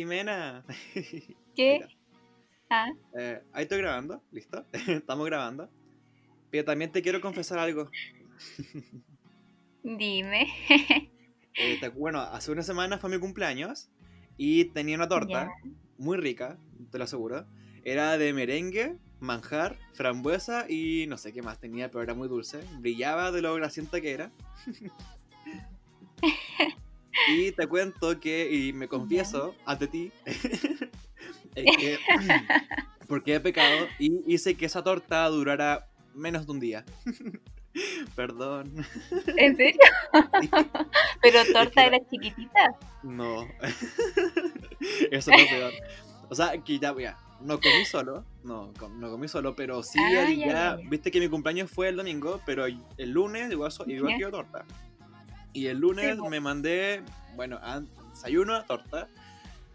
Jimena. ¿Qué? Ah, Eh, ahí estoy grabando, ¿listo? Estamos grabando. Pero también te quiero confesar algo. dime. Eh, te- bueno, hace una semana fue mi cumpleaños y tenía una torta muy rica, te lo aseguro. Era de merengue, manjar, frambuesa y no sé qué más tenía, pero era muy dulce. Brillaba de lo grasienta que era. Y te cuento que, y me confieso ante ti, es que porque he pecado y hice que esa torta durara menos de un día. Perdón. ¿En serio? Pero torta era chiquitita. No. Eso es lo peor. O sea, que ya, ya, no comí solo. No, no comí solo, pero sí, Ah, ya, ya, ya. Viste que mi cumpleaños fue el domingo, pero el lunes igual, igual Ya. quiero torta. Y el lunes Sí, me mandé, bueno, desayuno, torta.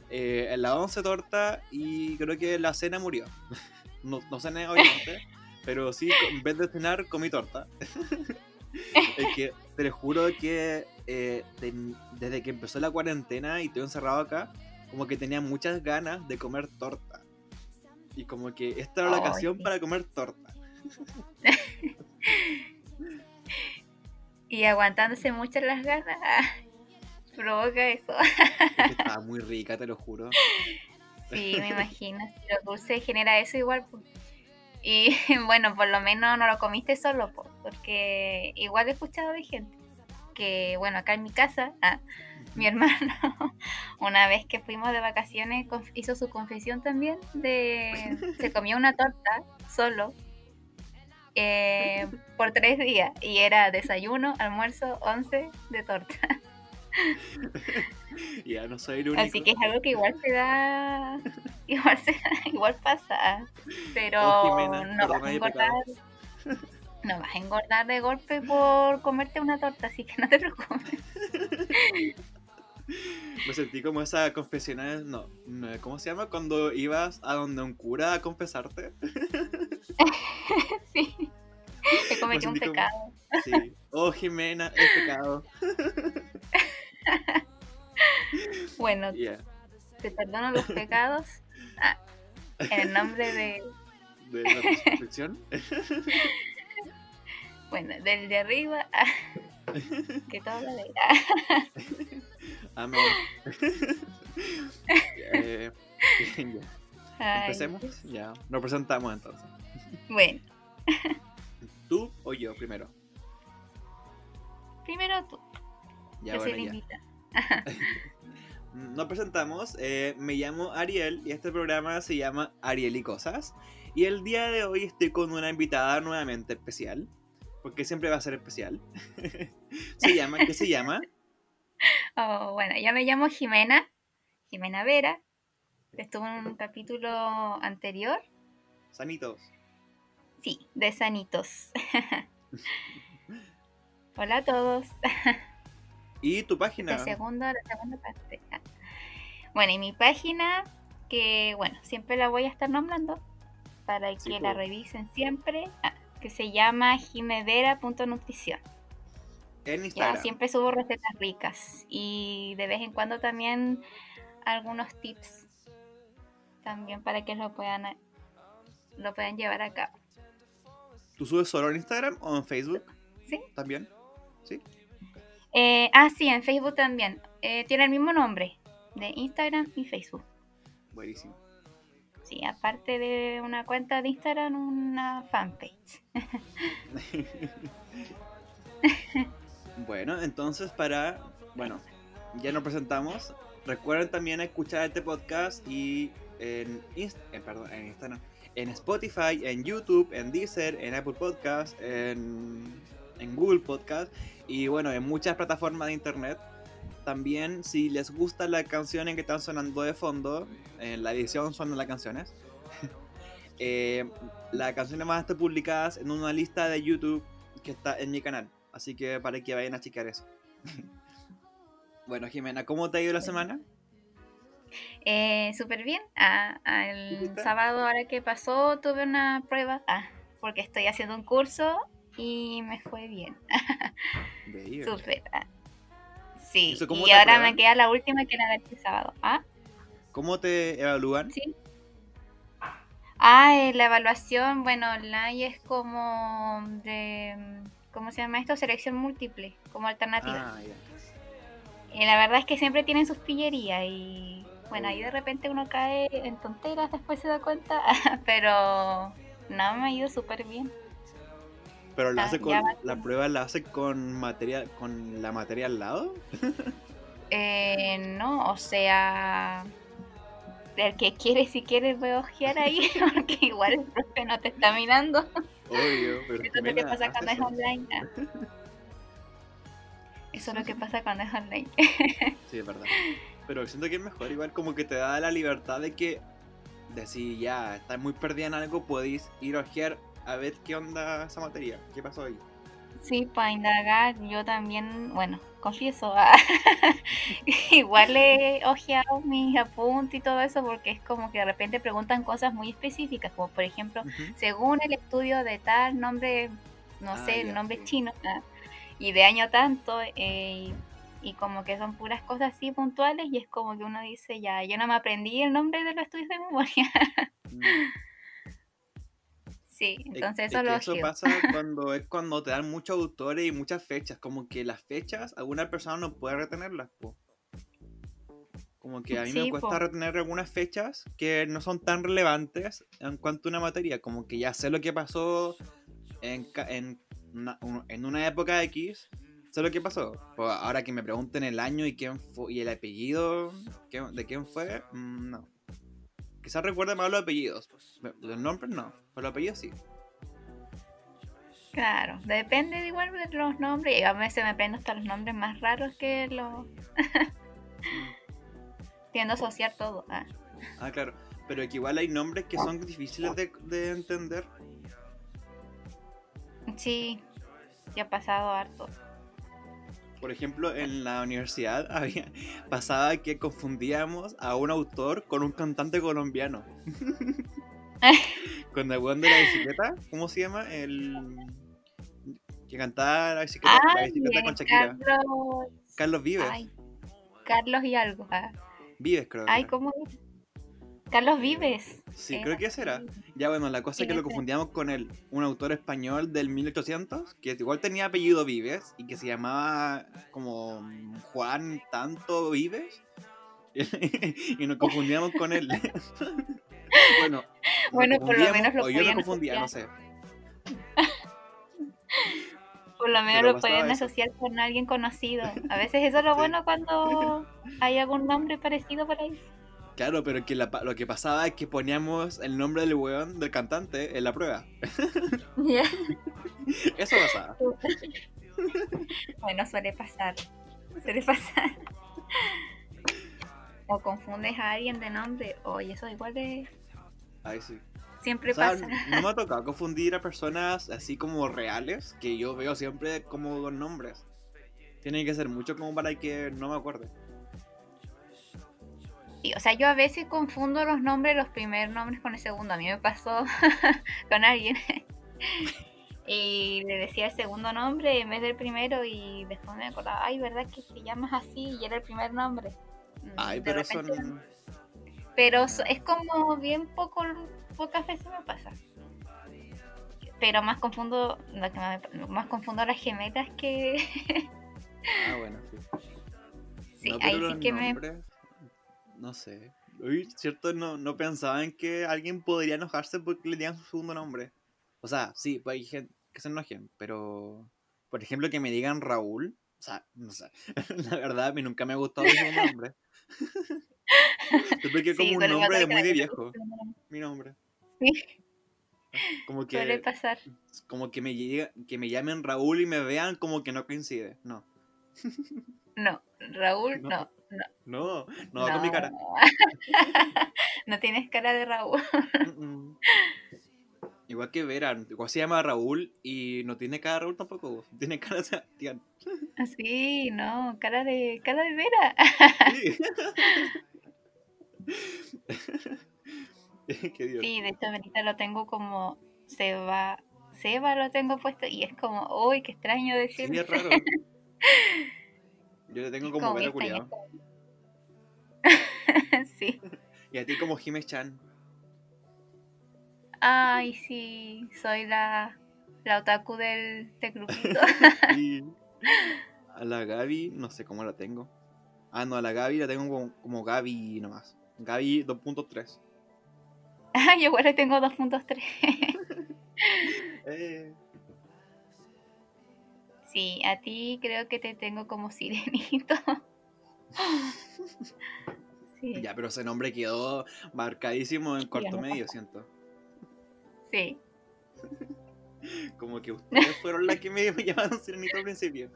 eh, en la 11 torta y creo que la cena murió. No, no cené, obviamente, pero sí, en vez de cenar, comí torta. es que te lo juro que eh, desde que empezó la cuarentena y estoy encerrado acá, como que tenía muchas ganas de comer torta. Y como que esta era la Ay, ocasión sí. para comer torta. Y aguantándose mucho las ganas. provoca eso. Estaba muy rica, te lo juro. Sí, me imagino. Si lo dulce genera eso igual. pues. Y bueno, por lo menos no lo comiste solo, pues, porque igual he escuchado de gente que, bueno, acá en mi casa, ah, mi hermano, una vez que fuimos de vacaciones, hizo su confesión también de se comió una torta solo eh, por tres días y era desayuno, almuerzo, once de torta. Ya no soy el único. Así que es algo que igual se da, igual se igual pasa, pero Oh, Jimena, no vas a engordar, no vas a engordar de golpe por comerte una torta, así que no te preocupes. Me sentí como esa confesional, no, no, ¿cómo se llama? Cuando ibas a donde un cura a confesarte. Sí, te cometí un como- pecado. Sí. Oh, Jimena, es pecado. Bueno, Yeah. te perdono los pecados ah, en el nombre de, De la resurrección. bueno, del de arriba, ah, que todo lo de Amén. Eh, ya. ay, Empecemos. Ya. Nos presentamos entonces. Bueno, ¿Tú o yo primero? primero tú, Ya, yo soy bueno, la ya. Nos presentamos. eh, me llamo Ariel y este programa se llama Ariel y Cosas. Y el día de hoy estoy con una invitada nuevamente especial. Porque siempre va a ser especial. se llama, ¿qué se llama? Oh, bueno, yo me llamo Jimena, Jimena Vera. Estuve en un capítulo anterior, Sanitos. sí, de Sanitos. Hola a todos. ¿Y tu página? La segunda, la segunda parte. Ah. Bueno, y mi página, que bueno, siempre la voy a estar nombrando para que Sí, la revisen siempre, ah, que se llama jimevera.nutrición. En Ya, Instagram. siempre subo recetas ricas y de vez en cuando también algunos tips también para que lo puedan lo puedan llevar a cabo. ¿Tú subes solo en Instagram o en Facebook ¿Sí? también? ¿Sí? Eh, ah, sí, en Facebook también. Eh, tiene el mismo nombre de Instagram y Facebook. Buenísimo. Sí, aparte de una cuenta de Instagram, una fanpage. Bueno, entonces para, bueno, ya nos presentamos. Recuerden también escuchar este podcast y en, Inst- eh, en, en Spotify, en YouTube, en Deezer, en Apple Podcast, en, en Google Podcast y bueno, en muchas plataformas de internet. También si les gustan las canciones que están sonando de fondo, en la edición suenan las canciones. eh, las canciones van a estar publicadas en una lista de YouTube que está en mi canal. Así que para que vayan a checar eso. bueno, Jimena, ¿cómo te ha ido la semana? Eh, Súper bien. Ah, ah, el ¿Viste? sábado ahora que pasó tuve una prueba, ah, porque estoy haciendo un curso y me fue bien. Súper. ah. Sí, ¿Eso cómo y ahora me queda la última que era el sábado. ¿Ah? ¿Cómo te evalúan? Sí. Ah, eh, la evaluación, bueno, online es como de, ¿cómo se llama esto? Selección múltiple, como alternativa. Ah. Y la verdad es que siempre tienen sus pillerías y bueno, ahí de repente uno cae en tonteras, después se da cuenta, pero no, me ha ido súper bien. Pero la Ah, hace con, la prueba la hace con materia, con la materia al lado. Eh, no, o sea, el que quiere, si quiere, puede ojear ahí, porque igual el profe no te está mirando. Obvio, pero Eso es lo que pasa cuando es online. Eso es lo que pasa cuando es online. Sí, es verdad. Pero siento que es mejor, igual como que te da la libertad de que, de si ya estás muy perdida en algo, podéis ir a ojear a ver qué onda esa materia, qué pasó ahí. Sí, para indagar, yo también, bueno, confieso, ah, igual he ojeado mis apuntes y todo eso porque es como que de repente preguntan cosas muy específicas, como por ejemplo, según el estudio de tal nombre, no Ah, sé, el nombre sí. chino, ah, y de año tanto, eh, y como que son puras cosas así puntuales, y es como que uno dice, ya, yo no me aprendí el nombre de los estudios de memoria. Sí, Es- entonces es eso que lo eso pasa cuando es cuando te dan muchos autores y muchas fechas, como que las fechas alguna persona no puede retenerlas, po. Como que a mí me cuesta po. retener algunas fechas que no son tan relevantes en cuanto a una materia, como que ya sé lo que pasó en, en, una, un- en una época X, sé lo que pasó. Pues ahora que me pregunten el año y quién fue, y el apellido de quién fue, mm, no. Quizás recuerde más los apellidos. Los nombres no, pero los apellidos sí. Claro, depende de igual de los nombres. Y a veces me aprendo hasta los nombres más raros que los. Tiendo a asociar todo. ah. Ah, claro. Pero que igual hay nombres que son difíciles de, de entender. Sí, ya ha pasado harto. Por ejemplo, en la universidad había, pasaba que confundíamos a un autor con un cantante colombiano. con el weón de la bicicleta, ¿cómo se llama? El que cantaba la bicicleta, la Ay, bicicleta con Shakira. Carlos. Carlos Vives. Ay, Carlos y algo. ah. Vives, creo. Ay. ¿cómo es? Carlos Vives. Sí, Era creo que ese era. Ya bueno, la cosa es que lo confundíamos con el, un autor español del 1800, que igual tenía apellido Vives y que se llamaba como Juan Tanto Vives. y nos confundíamos con él. bueno, Bueno, por lo menos lo o yo podían confundía, no sé. Por lo menos lo pueden eso. asociar con alguien conocido. A veces eso es lo Sí. bueno cuando hay algún nombre parecido por ahí. Claro, pero que la lo que pasaba es que poníamos el nombre del weón, del cantante, en la prueba. Eso pasaba. Bueno, suele pasar. Suele pasar. O confundes a alguien de nombre. Oye, eso igual de... Ay, sí. Siempre O sea, pasa. no me ha tocado confundir a personas así como reales, que yo veo siempre como dos nombres. Tiene que ser mucho como para que no me acuerde. Sí, o sea, yo a veces confundo los nombres, los primeros nombres con el segundo. A mí me pasó con alguien. y le decía el segundo nombre en vez del primero y después me acordaba, ay, ¿verdad que te llamas así? Y era el primer nombre. Mm, Ay, de pero repente- son... Pero es como bien poco, pocas veces me pasa. Pero más confundo, lo que más, más confundo a las gemelas que... Ah, bueno, sí. sí, No, ahí sí que me... No sé. Uy, cierto, no, no pensaba en que alguien podría enojarse porque le digan su segundo nombre. O sea, sí, pues hay gente que se enojen, pero... Por ejemplo, que me digan Raúl. O sea, no sé. La verdad, a mí nunca me ha gustado segundo nombre. Siento que es Sí, como un suele nombre de muy de viejo. Mi nombre. Sí, Como suele que, pasar. como que me llega, que me llamen Raúl y me vean como que no coincide. No. No, Raúl, No. no, no. No, no con mi cara. no tienes cara de Raúl. Mm, mm. Igual que Vera, igual se llama Raúl y no tiene cara de Raúl tampoco. Tiene cara de Sebastián. Así, no, cara de cara de Vera. Sí. Sí, de hecho ahorita lo tengo como Seba, Seba lo tengo puesto y es como, uy, qué extraño Sí, decirlo. es raro. Yo le tengo como Vera bien culiado. sí. Y a ti como Jime-chan. Ay, sí, soy la, la otaku del, del grupito. Y a la Gaby, no sé cómo la tengo. Ah, no, a la Gaby la tengo como, como Gaby nomás. Gaby 2.3. Ay, yo igual le tengo 2.3. Eh, Sí, a ti creo que te tengo como sirenito. Sí, ya, pero ese nombre quedó marcadísimo en cuarto medio, siento. sí. Como que ustedes fueron las que me, llamaron sirenito al principio.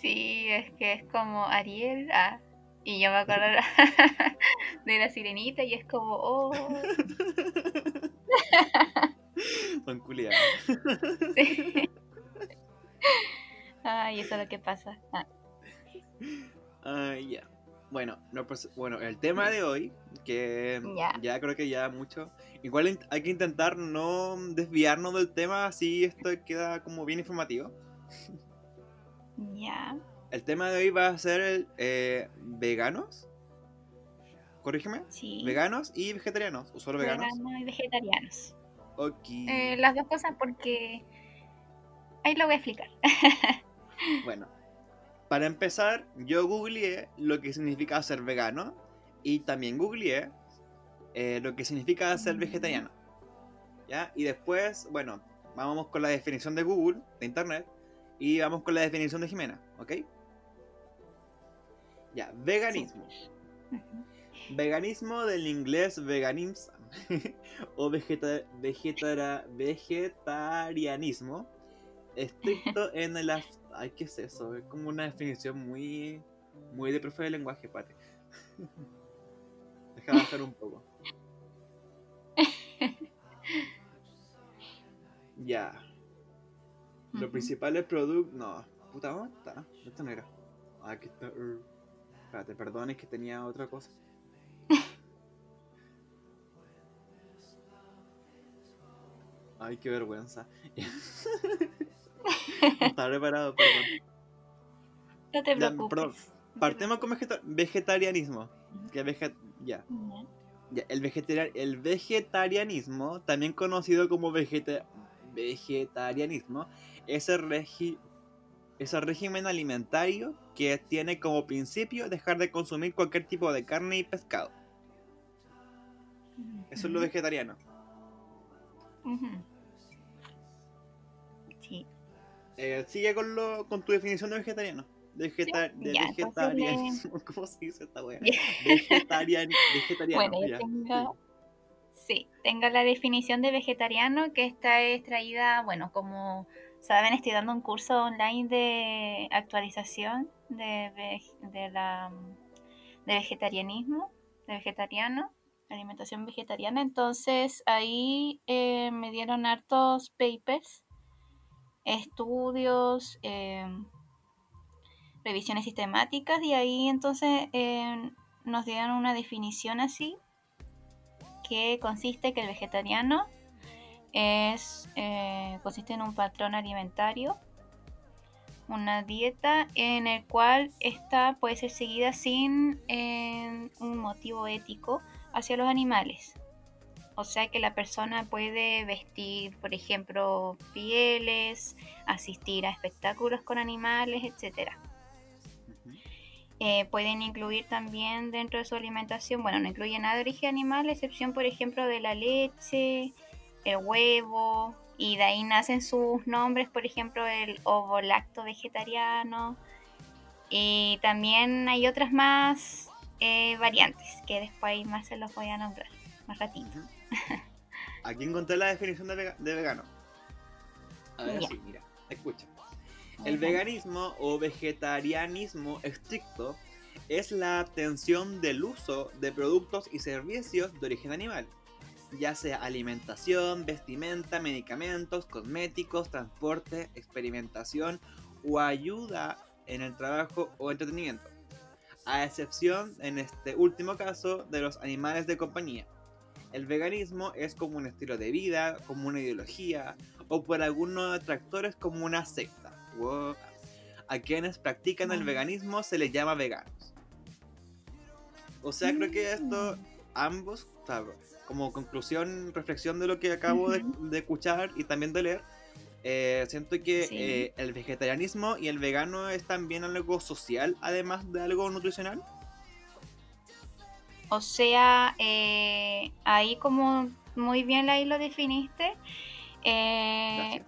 Sí, es que es como Ariel. ah, y yo me acuerdo de la sirenita y es como, oh. Son. Sí. Ay, eso es lo que pasa. Ah, Ah, ya. Bueno, no, pues, bueno, el tema de hoy, que Ya. ya creo que ya mucho. Igual hay que intentar no desviarnos del tema, así esto queda como bien informativo. ya. El tema de hoy va a ser el, eh, veganos. Corrígeme. Sí. Veganos y vegetarianos. ¿O solo veganos? Veganos y vegetarianos. Ok. Eh, las dos cosas porque... Ahí lo voy a explicar. Bueno, para empezar, yo googleé lo que significa ser vegano y también googleé eh, lo que significa ser Mm. vegetariano. ¿Ya? Y después, bueno, vamos con la definición de Google, de Internet, y vamos con la definición de Jimena, ¿ok? Ya, veganismo. Veganismo del inglés veganism o vegeta- vegetara- vegetarianismo estricto en el ay qué es eso es como una definición muy muy de profe de lenguaje pate deja bajar un poco ya los Ujú. principales productos no puta ¿dónde está? esto no era Ah, aquí está uh. espérate perdón es que tenía otra cosa Ay, qué vergüenza. No estaba preparado, perdón. No te preocupes. Partemos con vegeta- vegetarianismo. Que ya. El, vegetari- el vegetarianismo, también conocido como vegeta- vegetarianismo, es el, regi- es el régimen alimentario que tiene como principio dejar de consumir cualquier tipo de carne y pescado. Eso es lo vegetariano. Eh, sigue con, lo, con tu definición de vegetariano. De, vegeta- de ya, entonces le- vegetarianismo. ¿Cómo se dice esta? Ya. Vegetarian, vegetariano. Bueno, yo ya. tengo, sí, tengo la definición de vegetariano que está extraída, bueno, como saben, estoy dando un curso online de actualización de, de la de vegetarianismo, de vegetariano, alimentación vegetariana. Entonces ahí eh, me dieron hartos papers, estudios, eh, revisiones sistemáticas y ahí entonces eh, nos dieron una definición así que consiste que el vegetariano es eh, consiste en un patrón alimentario una dieta en el cual esta puede ser seguida sin eh, un motivo ético hacia los animales o sea que la persona puede vestir por ejemplo pieles asistir a espectáculos con animales etcétera Ujú. eh, pueden incluir también dentro de su alimentación, bueno, no incluye nada de origen animal, excepción por ejemplo de la leche, el huevo, y de ahí nacen sus nombres, por ejemplo, el ovolacto vegetariano, y también hay otras más eh, variantes que después más se los voy a nombrar, más ratito. Aquí encontré la definición de, vega- de vegano. A ver, sí, mira, escucha. El veganismo o vegetarianismo estricto es la abstención del uso de productos y servicios de origen animal, ya sea alimentación, vestimenta, medicamentos, cosméticos, transporte, experimentación o ayuda en el trabajo o entretenimiento, a excepción en este último caso de los animales de compañía. El veganismo es como un estilo de vida, como una ideología, o por algunos detractores como una secta. Wow. A quienes practican el Mm. veganismo se les llama veganos. O sea, creo que esto, Mm. ambos, como conclusión, reflexión de lo que acabo de, escuchar y también de leer, eh, siento que Sí. eh, el vegetarianismo y el vegano es también algo social, además de algo nutricional. O sea, eh, ahí como muy bien ahí lo definiste, eh,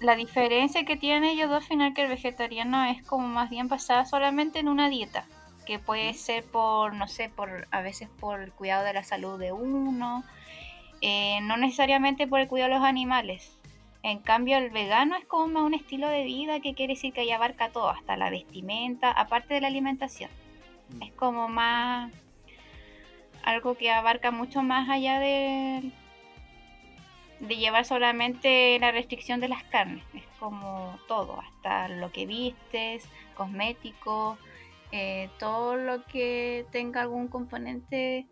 la diferencia que tiene ellos dos al final que el vegetariano es como más bien basada solamente en una dieta, que puede ser por, no sé, por a veces por el cuidado de la salud de uno, eh, no necesariamente por el cuidado de los animales. En cambio, el vegano es como más un estilo de vida que quiere decir que ahí abarca todo, hasta la vestimenta, aparte de la alimentación. Mm. Es como más algo que abarca mucho más allá de, de llevar solamente la restricción de las carnes. Es como todo, hasta lo que vistes, cosméticos, eh, todo lo que tenga algún componente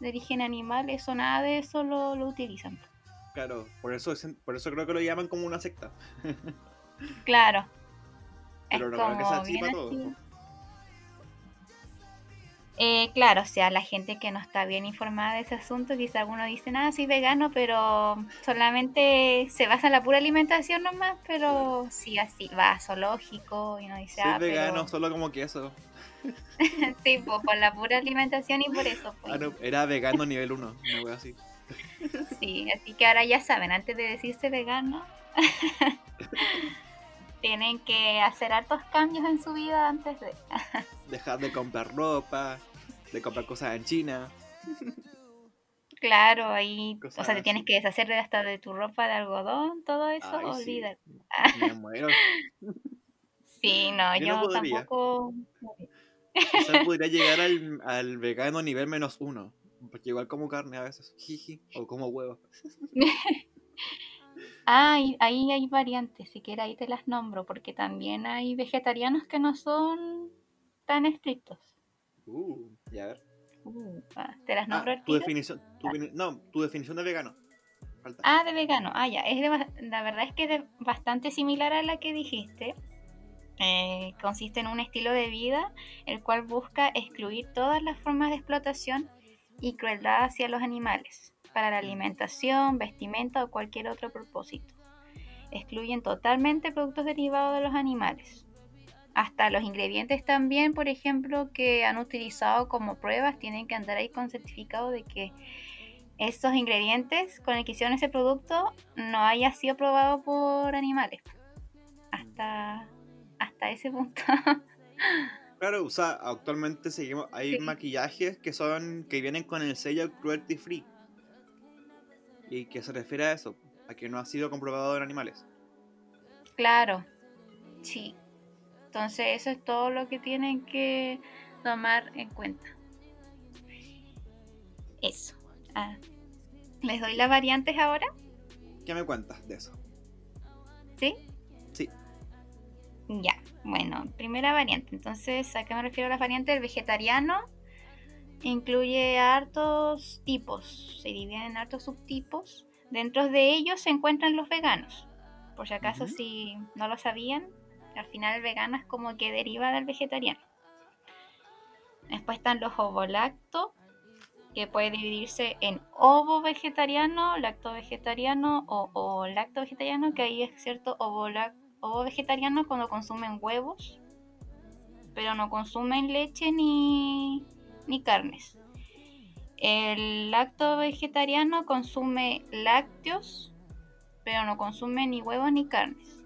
de origen animal, eso nada de eso lo, lo utilizan. Claro, por eso, es- por eso creo que lo llaman como una secta. Claro. Pero es no creo que como así bien po. Eh, claro, o sea, la gente que no está bien informada de ese asunto, quizá algunos dicen, ah, soy vegano, pero solamente se basa en la pura alimentación nomás, pero sí, así, va a zoológico y no dice, Soy ah, vegano, pero... solo como queso. sí, pues por la pura alimentación y por eso, pues. Ah, no, era vegano nivel 1, una wea así. Sí, así que ahora ya saben, antes de decirse vegano, tienen que hacer hartos cambios en su vida antes de... Dejar de comprar ropa, de comprar cosas en China. Claro, ahí, o sea, te tienes que deshacer de hasta de tu ropa de algodón, todo eso, Ay, sí. olvídate. Me muero. Sí, no, Yo yo, no tampoco. Quizás podría llegar al, al vegano nivel menos uno. Porque igual como carne a veces. Jiji. O como huevo. Ah, y ahí hay variantes, si quieres ahí te las nombro, porque también hay vegetarianos que no son tan estrictos. Uh, ya ver. Uh, ah, ¿Te las Ah, nombro tu definición. tu no, tu definición de vegano. Falta. Ah, de vegano. Ah, ya. Es de la verdad es que es bastante similar a la que dijiste. Eh, consiste en un estilo de vida el cual busca excluir todas las formas de explotación y crueldad hacia los animales para la alimentación, vestimenta o cualquier otro propósito. Excluyen totalmente productos derivados de los animales. Hasta los ingredientes también, por ejemplo, que han utilizado como pruebas, tienen que andar ahí con certificado de que esos ingredientes con el que hicieron ese producto no haya sido probado por animales. Hasta, hasta ese punto. Claro, o sea, actualmente seguimos. Hay Sí. maquillajes que son. que vienen con el sello cruelty free. Y que se refiere a eso, a que no ha sido comprobado en animales. claro, sí. Entonces eso es todo lo que tienen que tomar en cuenta. Eso. Ah, ¿Les doy las variantes ahora? ¿Qué me cuentas de eso? ¿Sí? Sí. Ya, bueno, primera variante. Entonces, ¿a qué me refiero a las variantes? El vegetariano incluye hartos tipos, se dividen en hartos subtipos. Dentro de ellos se encuentran los veganos. Por si acaso, si no lo sabían, al final el vegano es como que deriva del vegetariano. Después están los ovolacto, que puede dividirse en ovo vegetariano, lacto vegetariano o, o lacto vegetariano, que ahí es cierto ovo vegetariano cuando consumen huevos, pero no consumen leche ni, ni carnes. El lacto vegetariano consume lácteos, pero no consume ni huevos ni carnes.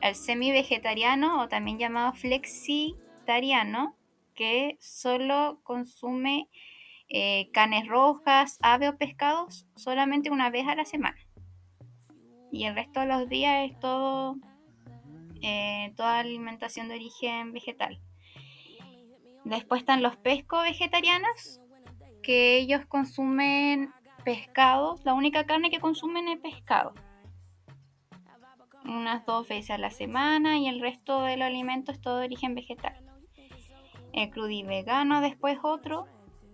El semi-vegetariano, o también llamado flexitariano, que solo consume eh, carnes rojas, ave o pescados solamente una vez a la semana. Y el resto de los días es todo, eh, toda alimentación de origen vegetal. Después están los pesco vegetarianos, que ellos consumen pescados, la única carne que consumen es pescado. Unas dos veces a la semana y el resto de los alimentos es todo de origen vegetal. El crudivegano después otro,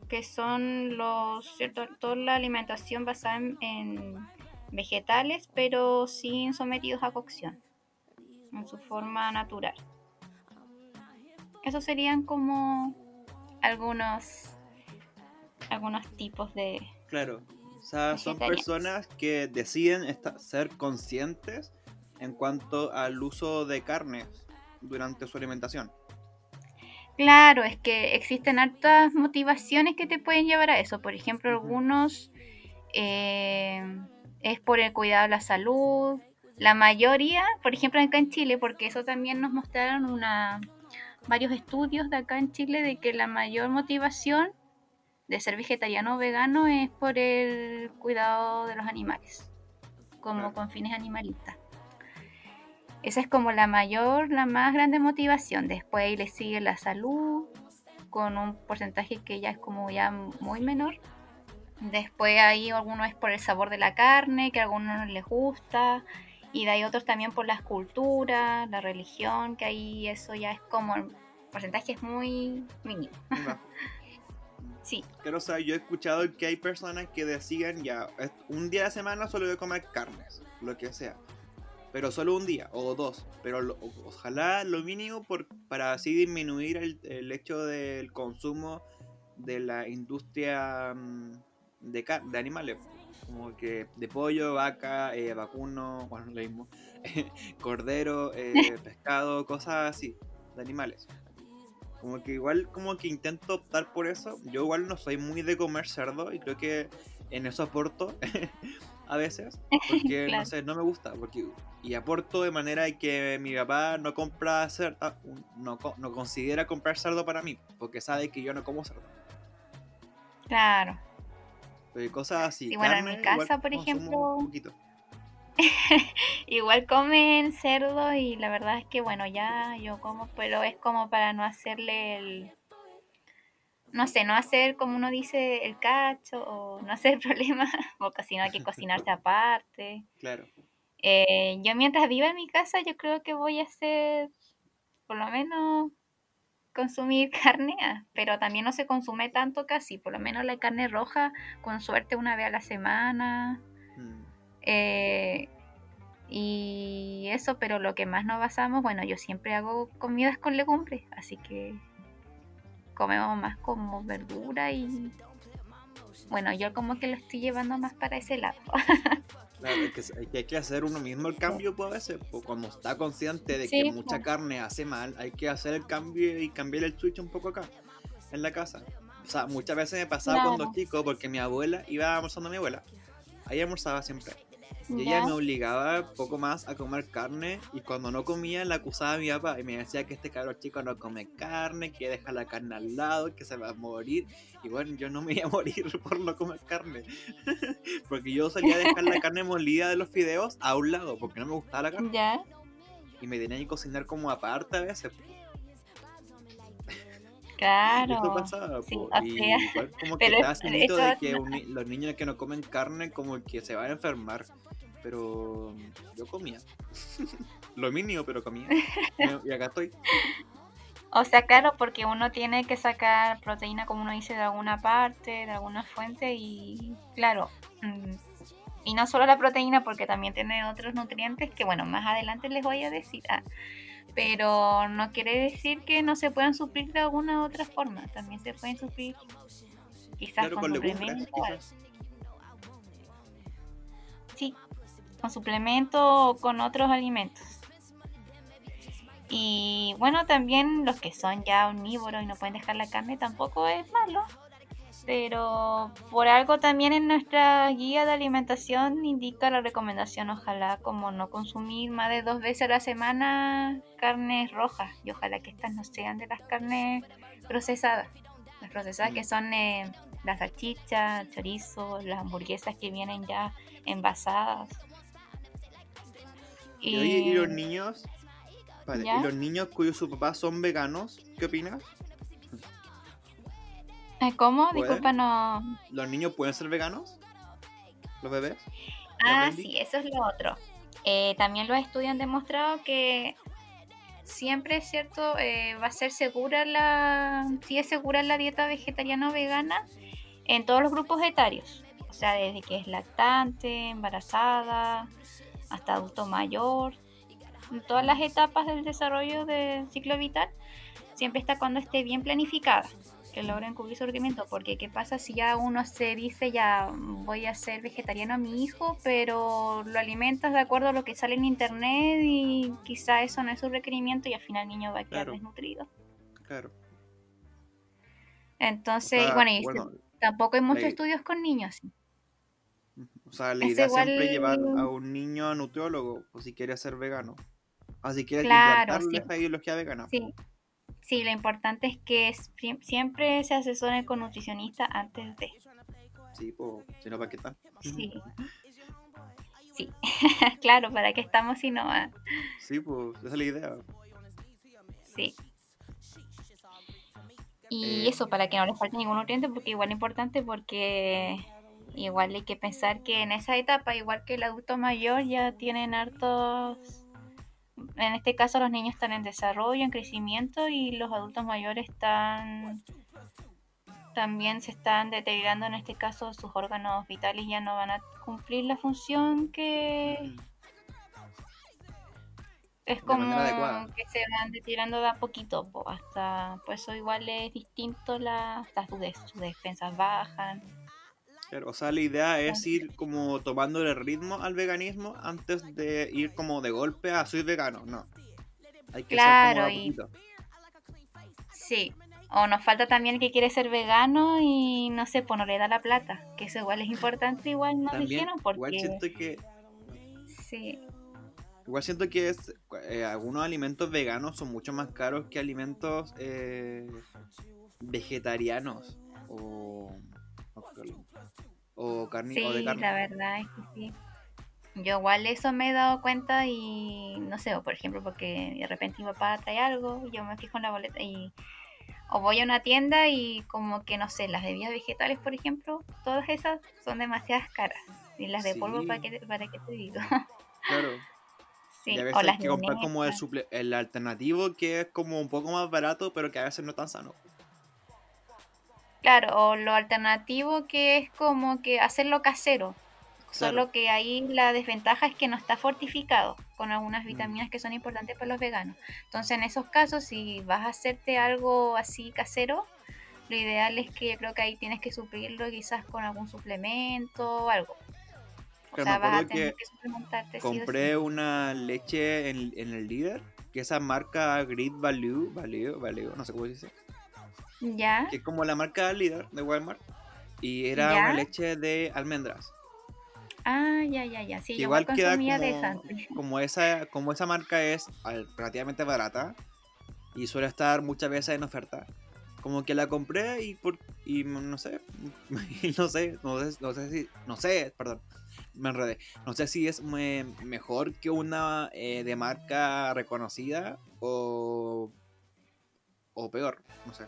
que son los, ¿cierto? toda la alimentación basada en, en vegetales, pero sin sometidos a cocción, en su forma natural. Esos serían como algunos algunos tipos de... Claro, o sea, son personas que deciden ser conscientes en cuanto al uso de carnes durante su alimentación. Claro, es que existen hartas motivaciones que te pueden llevar a eso. Por ejemplo, algunos eh, es por el cuidado de la salud. La mayoría, por ejemplo, acá en Chile, porque eso también nos mostraron una, varios estudios de acá en Chile de que la mayor motivación de ser vegetariano o vegano es por el cuidado de los animales, como con fines animalistas. Esa es como la mayor, la más grande motivación. Después ahí le sigue la salud, con un porcentaje que ya es como ya muy menor. Después ahí algunos es por el sabor de la carne, que a algunos no les gusta. Y de ahí otros también por la escultura, la religión, que ahí eso ya es como el porcentaje es muy mínimo. sí. Pero o sea, yo he escuchado que hay personas que deciden ya un día a la semana solo voy a comer carnes, lo que sea pero solo un día o dos. Pero ojalá lo mínimo por, para así disminuir el, hecho del consumo de la industria mm, de, de animales. Como que de pollo, vaca, eh, vacuno, bueno, lo mismo, cordero, eh, pescado, cosas así, de animales. Como que igual como que intento optar por eso. Yo igual no soy muy de comer cerdo y creo que en eso aporto a veces. Porque no sé, no me gusta. Porque y aporto de manera que mi papá no compra cerdo, ah, no, no considera comprar cerdo para mí, porque sabe que yo no como cerdo. Claro. Pero cosas así. Y bueno, en mi casa, por ejemplo, igual comen cerdo y la verdad es que bueno, ya yo como, pero es como para no hacerle el no sé, no hacer como uno dice el cacho o no hacer problema, porque si no hay que cocinarse aparte. Claro. Eh, yo mientras viva en mi casa, yo creo que voy a hacer, por lo menos, consumir carne, ah, pero también no se consume tanto casi, por lo menos la carne roja, con suerte una vez a la semana. Mm. Eh, y eso, pero lo que más nos basamos, bueno, yo siempre hago comidas con legumbres, así que comemos más como verdura y bueno, yo como que lo estoy llevando más para ese lado. Claro, es que hay que hacer uno mismo el cambio, puede veces, pues, cuando está consciente de que mucha carne hace mal, hay que hacer el cambio y cambiar el switch un poco acá, en la casa. O sea, muchas veces me pasaba cuando chico, porque mi abuela iba almorzando a mi abuela, ahí almorzaba siempre. Y ella me obligaba poco más a comer carne y cuando no comía la acusaba a mi papá y me decía que este cabrón chico no come carne, que deja la carne al lado, que se va a morir. Y bueno, yo no me iba a morir por no comer carne. porque yo solía dejar la carne molida de los fideos a un lado porque no me gustaba la carne. ¿Ya? Y me tenía que cocinar como aparte a veces. Claro. Eso pasaba, sí, y como que mito de que los niños que no comen carne como que se van a enfermar pero yo comía. Lo mínimo, pero comía. y acá estoy. O sea, claro, porque uno tiene que sacar proteína, como uno dice, de alguna parte, de alguna fuente, y claro, mm, y no solo la proteína, porque también tiene otros nutrientes que, bueno, más adelante les voy a decir. Ah, pero no quiere decir que no se puedan suplir de alguna otra forma, también se pueden suplir quizás con, suplementos. Sí, con suplemento o con otros alimentos. Y bueno, también los que son ya omnívoros y no pueden dejar la carne tampoco es malo. Pero por algo también en nuestra guía de alimentación indica la recomendación, ojalá como no consumir más de dos veces a la semana carnes rojas. Y ojalá que estas no sean de las carnes procesadas. Las procesadas que mm. son eh, las salchichas, chorizo, las hamburguesas que vienen ya envasadas y, los niños? ¿Y los niños cuyos sus papás son veganos? ¿Qué opinas? ¿Cómo? Disculpa, no. ¿Los niños pueden ser veganos? ¿Los bebés? Ah, sí, eso es lo otro. Eh, también los estudios han demostrado que siempre es cierto, eh, va a ser segura la, sí es segura la dieta vegetariana o vegana en todos los grupos etarios. O sea, desde que es lactante, embarazada, hasta adulto mayor, en todas las etapas del desarrollo del ciclo vital, siempre está cuando esté bien planificada. Que logren cubrir su requerimiento, porque qué pasa si ya uno se dice ya voy a ser vegetariano a mi hijo, pero lo alimentas de acuerdo a lo que sale en internet y quizá eso no es su requerimiento y al final el niño va a quedar Claro. desnutrido. Claro. Entonces, sea, bueno, y bueno, tampoco hay muchos la- estudios con niños. ¿sí? O sea, la Es idea igual- siempre llevar a un niño a nutriólogo, o si quiere ser vegano. Si quiere Claro, implantarle sí. esa ideología vegana. Sí. Sí, lo importante es que sie- siempre se asesore con nutricionista antes de. Sí, pues, si no, ¿para qué tal? Sí. Sí, claro, ¿para qué estamos si no? ah? Sí, pues, esa es la idea. Sí. Y Eh, eso, para que no les falte ningún nutriente, porque igual es importante, porque igual hay que pensar que en esa etapa, igual que el adulto mayor, ya tienen hartos, en este caso los niños están en desarrollo, en crecimiento, y los adultos mayores están, también se están deteriorando, en este caso sus órganos vitales ya no van a cumplir la función que es como que se van deteriorando de a poquito, po, hasta por eso igual es distinto la, las sus, sus defensas bajan. Claro, o sea, la idea es ir como tomando el ritmo al veganismo antes de ir como de golpe a soy vegano. No. Hay que Claro, ser como de y-. Sí. O nos falta también el que quiere ser vegano y no sé, pues no le da la plata, que eso igual es importante, igual nos También, dijeron, igual porque siento que sí, Igual siento que es, eh, algunos alimentos veganos son mucho más caros que alimentos eh, vegetarianos o, o, o carni- sí, o de carne. la verdad es que sí. Yo igual eso me he dado cuenta y no sé, o por ejemplo, porque de repente mi papá trae algo, y yo me fijo en la boleta y o voy a una tienda y como que no sé, las bebidas vegetales, por ejemplo, todas esas son demasiadas caras. Y las de polvo, Sí. ¿para qué, para qué te digo? Claro. sí, y a o veces las hay que comprar como el, el alternativo que es como un poco más barato, pero que a veces no es tan sano. Claro, o lo alternativo que es como que hacerlo casero. Solo que ahí la desventaja es que no está fortificado con algunas Mm. vitaminas que son importantes para los veganos. Entonces, en esos casos, si vas a hacerte algo así casero, lo ideal es que yo creo que ahí tienes que suplirlo quizás con algún suplemento o algo. O Pero sea, vas a tener que que suplementarte sí o sí. Compré una leche en, en el líder, que esa marca Great Value, Value, Value, no sé cómo se dice. ¿Ya? que es como la marca líder de Walmart. Y era ¿Ya? una leche de almendras. Ah, ya, ya, ya. Sí, que yo igual queda de como, esas. como esa, como esa marca es relativamente barata y suele estar muchas veces en oferta. Como que la compré y por y no sé, no sé, no sé, no sé si, no sé, perdón, me enredé. No sé si es me- mejor que una eh, de marca reconocida o o peor, no sé.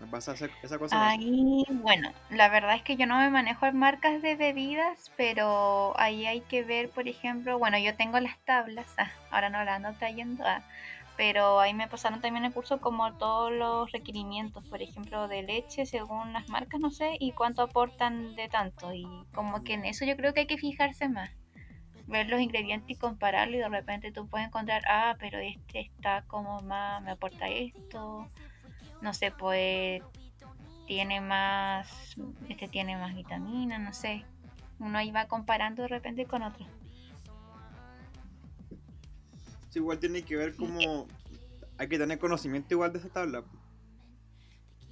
Me pasa esa, esa cosa. Ahí, bueno, la verdad es que yo no me manejo en marcas de bebidas, pero ahí hay que ver, por ejemplo, bueno, yo tengo las tablas, ah, ahora no las ando trayendo, ah, pero ahí me pasaron también el curso como todos los requerimientos, por ejemplo, de leche según las marcas, no sé, y cuánto aportan de tanto, y como que en eso yo creo que hay que fijarse más, ver los ingredientes y compararlo, y de repente tú puedes encontrar, ah, pero este está como más, me aporta esto, no sé, pues tiene más, este tiene más vitamina, no sé. Uno ahí va comparando de repente con otro. Sí, igual tiene que ver como hay que tener conocimiento igual de esa tabla.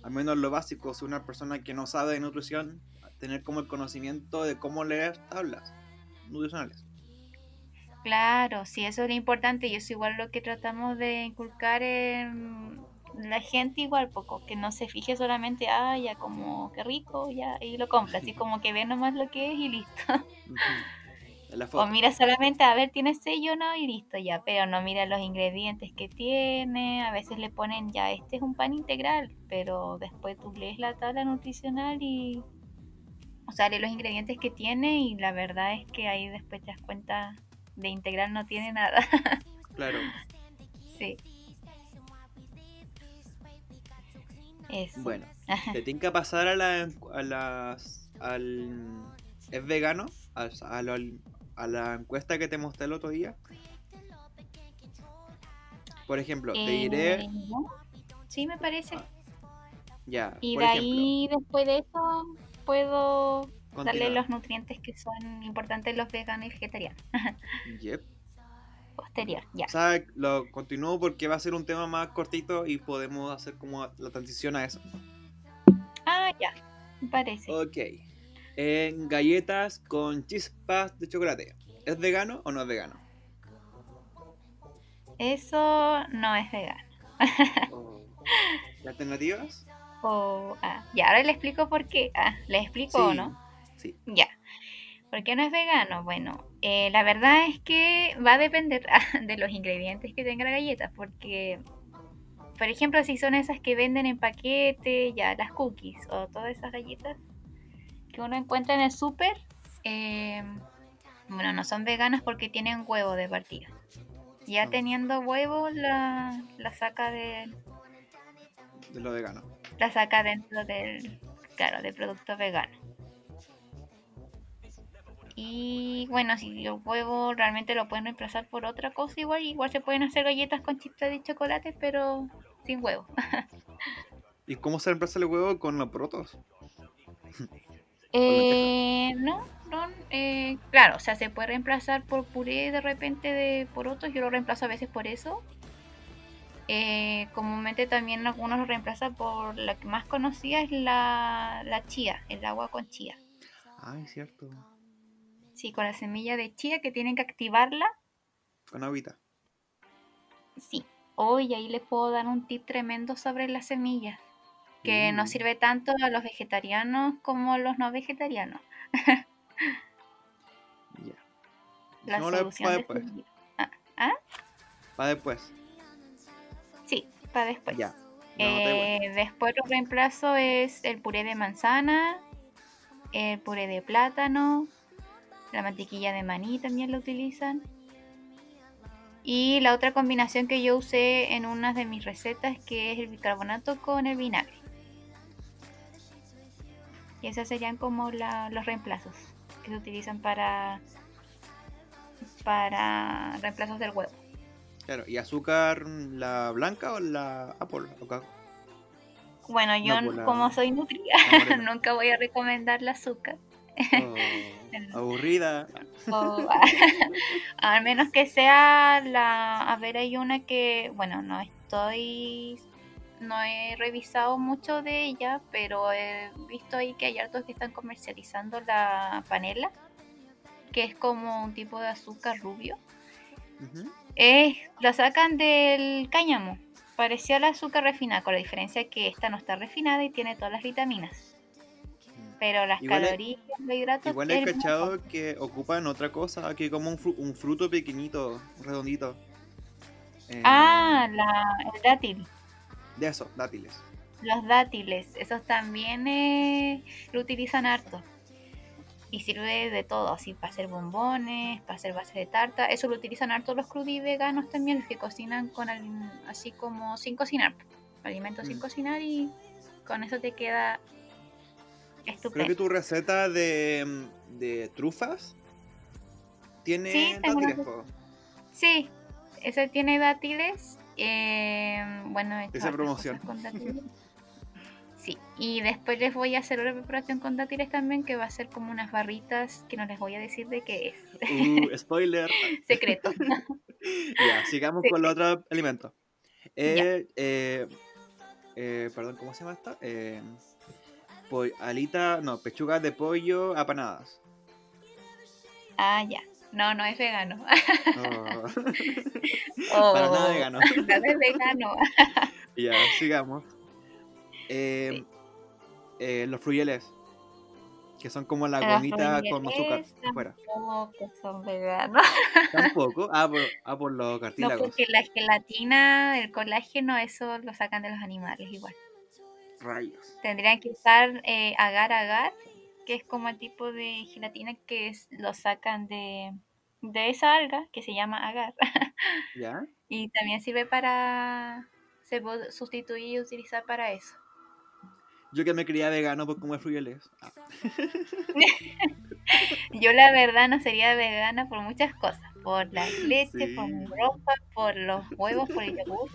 Al menos lo básico, si una persona que no sabe de nutrición, tener como el conocimiento de cómo leer tablas nutricionales. Claro, sí, eso es lo importante y eso igual lo que tratamos de inculcar en la gente igual, poco, que no se fije solamente, ah, ya como que rico, ya, y lo compra, así como que ve nomás lo que es y listo. La O mira solamente a ver, tiene sello no y listo ya, pero no mira los ingredientes que tiene, a veces le ponen ya, este es un pan integral, pero después tú lees la tabla nutricional y, o sea, lees los ingredientes que tiene y la verdad es que ahí después te das cuenta de integral no tiene nada. Claro. sí. Eso. Bueno, te tienen que pasar a, la, a las. al. ¿Es vegano? A, a lo- a la encuesta que te mostré el otro día. Por ejemplo, te diré. Eh, ¿no? Sí, me parece. Ya. Y por de ejemplo, ahí, después de eso, puedo darle los nutrientes que son importantes los veganos y vegetarianos. Yep. Posterior, ya. O sea, lo continúo porque va a ser un tema más cortito y podemos hacer como la transición a eso. Ah, ya. Me parece. Ok. En galletas con chispas de chocolate. ¿Es vegano o no es vegano? Eso no es vegano. O- ¿Y ¿Alternativas? O, ah, ya, ahora le explico por qué. Ah, ¿le explico o no? Sí. Ya. ¿Por qué no es vegano? Bueno, eh, la verdad es que va a depender de los ingredientes que tenga la galleta, porque, por ejemplo, si son esas que venden en paquete, ya las cookies o todas esas galletas que uno encuentra en el súper, eh, bueno, no son veganas porque tienen huevo de partida. Ya Ah. teniendo huevo, la, la saca de, De lo vegano. la saca dentro del, claro, del producto vegano. Y bueno, si el huevo realmente lo pueden reemplazar por otra cosa, igual, igual se pueden hacer galletas con chispas de chocolate, pero sin huevo. ¿Y cómo se reemplaza el huevo con los porotos? Eh, no, no, eh, claro, o sea, se puede reemplazar por puré de repente de porotos, yo lo reemplazo a veces por eso. Eh, comúnmente también algunos lo reemplazan por la que más conocida es la, la chía, el agua con chía. Ay, cierto. Sí, con la semilla de chía que tienen que activarla. Con agüita. Sí. Hoy ahí les puedo dar un tip tremendo sobre las semillas, que Mm. nos sirve tanto a los vegetarianos como a los no vegetarianos. Ya. La solución para de después. Ah, ¿ah? Para después. Sí, para después. Ya. No. Eh, después lo reemplazo es el puré de manzana, el puré de plátano, la mantequilla de maní también lo utilizan. Y la otra combinación que yo usé en una de mis recetas que es el bicarbonato con el vinagre. Y esos serían como la- los reemplazos que se utilizan para para reemplazos del huevo. Claro. ¿Y azúcar la blanca o la Apple? ¿O ca- Bueno, yo pues la- como soy la morena? nunca voy a recomendar el azúcar. Oh, aburrida. O, al menos que sea la... A ver, hay una que, bueno, no estoy... No he revisado mucho de ella, pero he visto ahí que hay hartos que están comercializando la panela, que es como un tipo de azúcar rubio. Es, la sacan del cáñamo. Parecía la azúcar refinada, con la diferencia que esta no está refinada y tiene todas las vitaminas. Pero las Igual calorías, los hidratos... Igual he cachado que ocupan otra cosa, que como un, fru- un fruto pequeñito, redondito. Eh, Ah, la, el dátil. De eso, dátiles. Los dátiles, esos también eh, lo utilizan harto. Y sirve de todo, así para hacer bombones, para hacer base de tarta. Eso lo utilizan harto los crudí veganos también, los que cocinan con así como sin cocinar. Alimentos sin Mm. cocinar y con eso te queda Creo que tu receta de, mm, de trufas tiene Sí, una dátiles. Sí, ese tiene dátiles. eh, bueno, he Esa promoción. cosas con dátiles. Sí, y después les voy a hacer una preparación con dátiles también, que va a ser como unas barritas que no les voy a decir de qué es. Uh, spoiler. Secreto. ya, sigamos Sí. con los otros alimentos. Eh, eh, eh, perdón, ¿cómo se llama esto? Eh, po- alita, no, pechugas de pollo apanadas. Ah, ya. No, no es vegano. Oh, Oh, Para nada vegano. Nada es vegano. ya, sigamos. Eh, eh, los fruyeles, que son como la gomita con azúcar afuera. Tampoco son veganos. Tampoco. Ah, por, ah, por los No, cartílagos. porque la gelatina, el colágeno, eso lo sacan de los animales igual. Rayos. Tendrían que usar eh, agar agar, que es como el tipo de gelatina que es- lo sacan de, de esa alga que se llama agar. ¿Ya? y también sirve para. Se puede sustituir y utilizar para eso. Yo que me crié vegano por comer fruyeles. Ah, Yo, la verdad, no sería vegana por muchas cosas: por la leche, por mi ropa, por los huevos, por el yogur.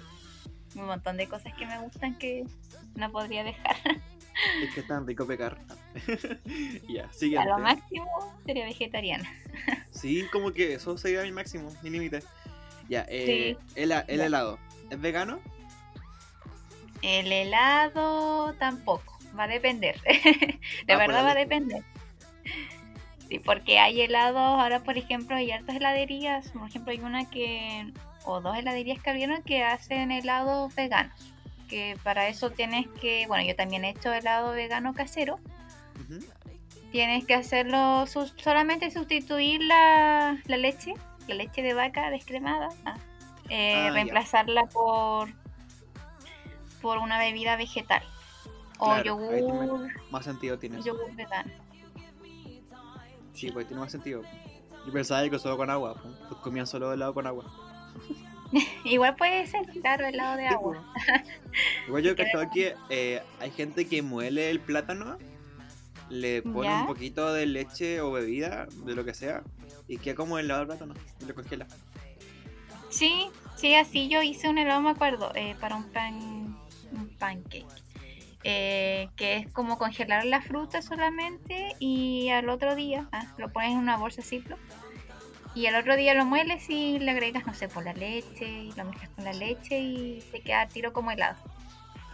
un montón de cosas que me gustan que no podría dejar. Es que es tan rico pecar. ya, A lo máximo sería vegetariana. Sí, como que eso sería mi máximo, mi límite. Ya, eh, el, el Ya. helado. ¿Es vegano? El helado tampoco, va a depender. de Ah, verdad por va a depender. Sí, porque hay helados, ahora por ejemplo hay hartas heladerías, por ejemplo hay una que, o dos heladerías que abrieron que hacen helados veganos. Que para eso tienes que, bueno, yo también he hecho helado vegano casero. Ujú. Tienes que hacerlo, sus- solamente sustituir la, la leche, la leche de vaca descremada, ah, eh, Ah, ya. reemplazarla por, por una bebida vegetal. O Claro, yogur, Más sentido tiene yogur vegano. Sí, pues tiene más sentido. Yo pensaba que solo con agua. Pues comían solo helado con agua. Igual puede ser, claro, helado de Sí, agua. Igual yo he cachado que eh, hay gente que muele el plátano, le pone ¿Ya? un poquito de leche o bebida, de lo que sea, y queda como helado de plátano y lo congela. Sí, sí, así yo hice un helado, me acuerdo, eh, para un pan, un pancake. Eh, que es como congelar la fruta solamente y al otro día ah, lo pones en una bolsa Ziploc y al otro día lo mueles y le agregas, no sé, por la leche y lo mezclas con la leche y te queda tiro como helado.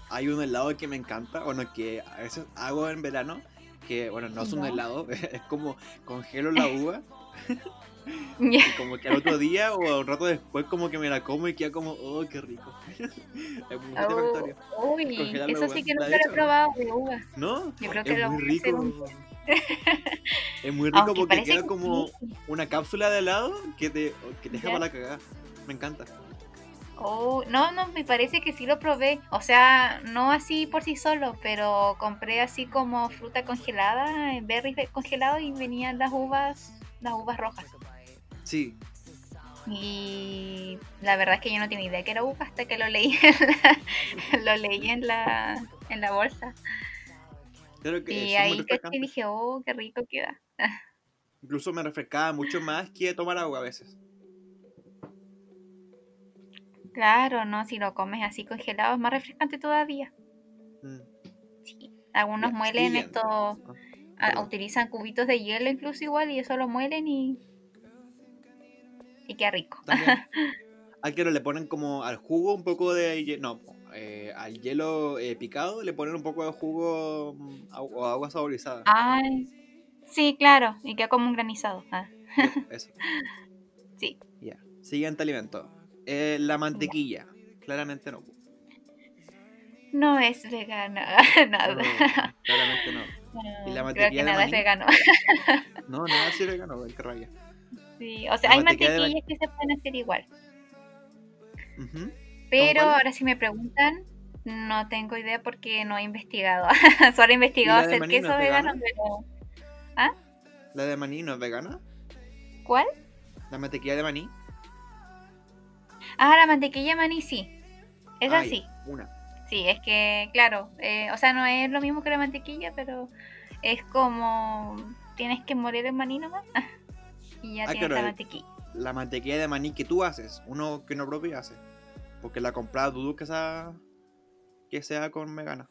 Hay un helado que me encanta, bueno, que a veces hago en verano, que bueno, no es un helado, es como congelo la uva y como que al otro día o un rato después como que me la como y queda como, oh, qué rico. es muy satisfactorio. Oh, uy, eso sí que ¿La nunca lo he probado de uva. ¿No? Yo creo que es lo muy rico. un es muy rico Aunque porque queda que como una cápsula de helado que te, que te deja para la cagada. Me encanta. Oh, no, no, me parece que sí lo probé. O sea, no así por sí solo, pero compré así como fruta congelada, eh, berries de- congelado y venían las uvas, las uvas rojas. Sí, Y la verdad es que yo no tenía idea que era uva hasta que lo leí en la, lo leí en la, en la bolsa. Creo que Y ahí caché dije, oh, qué rico queda. Incluso me refrescaba mucho más que tomar agua a veces. Claro, no, si lo comes así congelado es más refrescante todavía. Mm. Sí. Algunos muelen Ah, Ah, perdón. utilizan cubitos de hielo incluso igual y eso lo muelen y y queda rico. También. Al que le ponen como al jugo un poco de no, eh, al hielo eh, picado le ponen un poco de jugo mm, o agua saborizada. Ay, sí, claro, y queda como un granizado. Ah, Eso. sí. Ya. Siguiente alimento. Eh, la mantequilla. Claramente no. No es vegana, nada. No, claramente no. No, ¿Y la creo mantequilla que de nada es vegano. No, nada así vegano, qué rabia. Sí, o sea, La hay mantequilla de mantequillas que se pueden hacer igual. Ujú. Pero ahora si me preguntan, no tengo idea porque no he investigado. Solo he investigado hacer no queso es vegano, pero La de maní no es vegana. ¿cuál? La mantequilla de maní. Ah, la mantequilla de maní sí. Es Ah, ya, así. Una. Sí, es que, claro, eh, o sea, no es lo mismo que la mantequilla, pero es como tienes que moler el maní nomás y ya Ah, tienes claro, la el- mantequilla. La mantequilla de maní que tú haces. Uno que no propio hace. Porque la comprada dudo que sea. Que sea con vegana.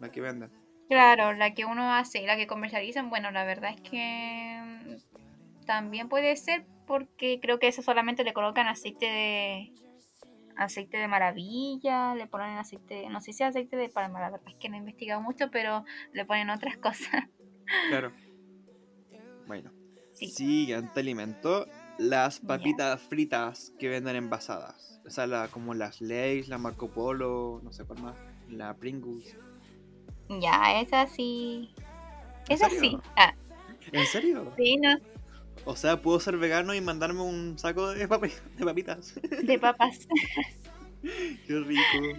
La que venden. Claro, la que uno hace, la que comercializan, bueno, la verdad es que mm, también puede ser porque creo que eso solamente le colocan aceite de aceite de maravilla, le ponen aceite, no sé si aceite de palma, la verdad es que no he investigado mucho, pero le ponen otras cosas. Claro. Bueno. Sí. Siguiente alimento. Las papitas fritas que venden envasadas. O sea, la, como las Lay's, la Marco Polo, no sé cuál más. La Pringles. Ya, esa sí. ¿En Esa serio? sí. Ah, ¿En serio? sí, no, O sea, puedo ser vegano y mandarme un saco de, de papitas. de papas. Qué rico.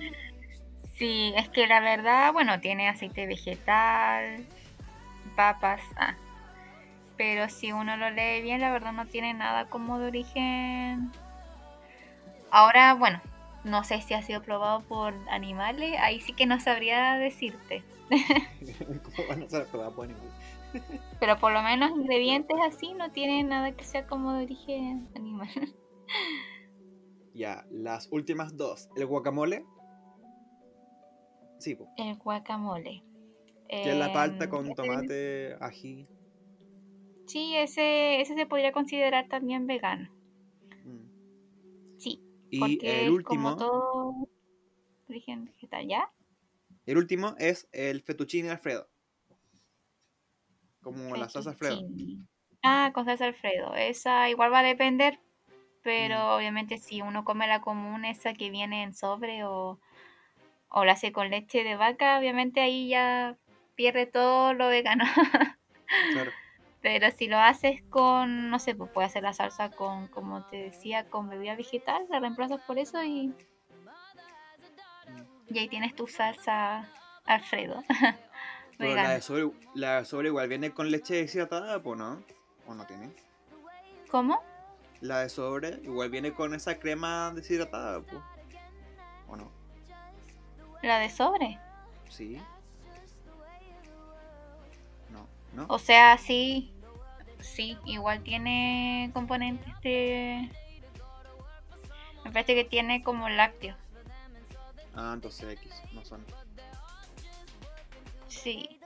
Sí, es que la verdad, bueno, tiene aceite vegetal, papas, ah. Pero si uno lo lee bien, la verdad no tiene nada como de origen. Ahora, bueno, no sé si ha sido probado por animales, ahí sí que no sabría decirte. ¿Cómo van a ser por animales? Pero por lo menos ingredientes así no tienen nada que sea como de origen animal. Ya, las últimas dos. ¿El guacamole? Sí, po. El guacamole. Que es la palta Em, con ese- tomate, ají. Sí, ese, ese se podría considerar también vegano. Mm. Sí, Y porque el es como último, todo origen vegetal, ¿ya? el último es el fettuccine alfredo. Como la salsa alfredo. Ah, con salsa Alfredo. Esa igual va a depender, pero Mm. obviamente si uno come la común, esa que viene en sobre o, o la hace con leche de vaca, obviamente ahí ya pierde todo lo vegano. Claro. Pero si lo haces con, no sé, pues puedes hacer la salsa con, como te decía, con bebida vegetal, la reemplazas por eso y, y ahí tienes tu salsa Alfredo. Pero la de sobre, la de sobre igual viene con leche deshidratada, pues, ¿no? ¿O no tiene? ¿Cómo? La de sobre igual viene con esa crema deshidratada, pues. ¿O no? La de sobre. Sí. No. O sea, sí, sí, igual tiene componentes de... Me parece que tiene como lácteo. Ah, entonces X, no son. Sí,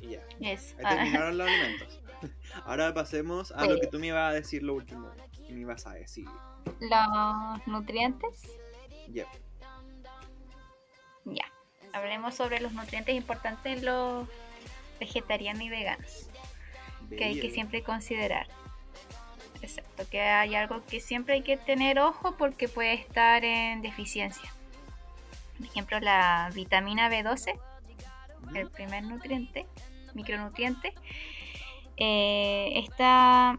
Y ya. eso. Ahí terminaron los alimentos. Ahora pasemos a lo que tú me ibas a decir lo último. Que me ibas a decir. Los nutrientes. Ya. Ya. Hablemos sobre los nutrientes importantes en los vegetarianos y veganos. Que hay que siempre considerar. Exacto, que hay algo que siempre hay que tener ojo porque puede estar en deficiencia. Por ejemplo, la vitamina B12 Ujú. el primer nutriente, micronutriente, eh, esta,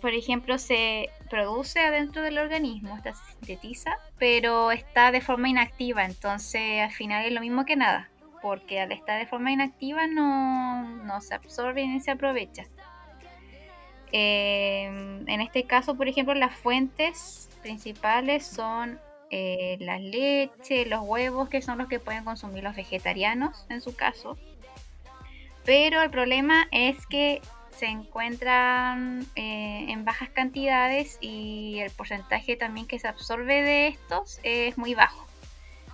por ejemplo, se produce adentro del organismo, esta se sintetiza, pero está de forma inactiva, entonces al final es lo mismo que nada, porque al estar de forma inactiva no, no se absorbe ni se aprovecha. Eh, en este caso, por ejemplo, las fuentes principales son eh, la leche, los huevos, que son los que pueden consumir los vegetarianos en su caso. Pero el problema es que se encuentran eh, en bajas cantidades y el porcentaje también que se absorbe de estos es muy bajo.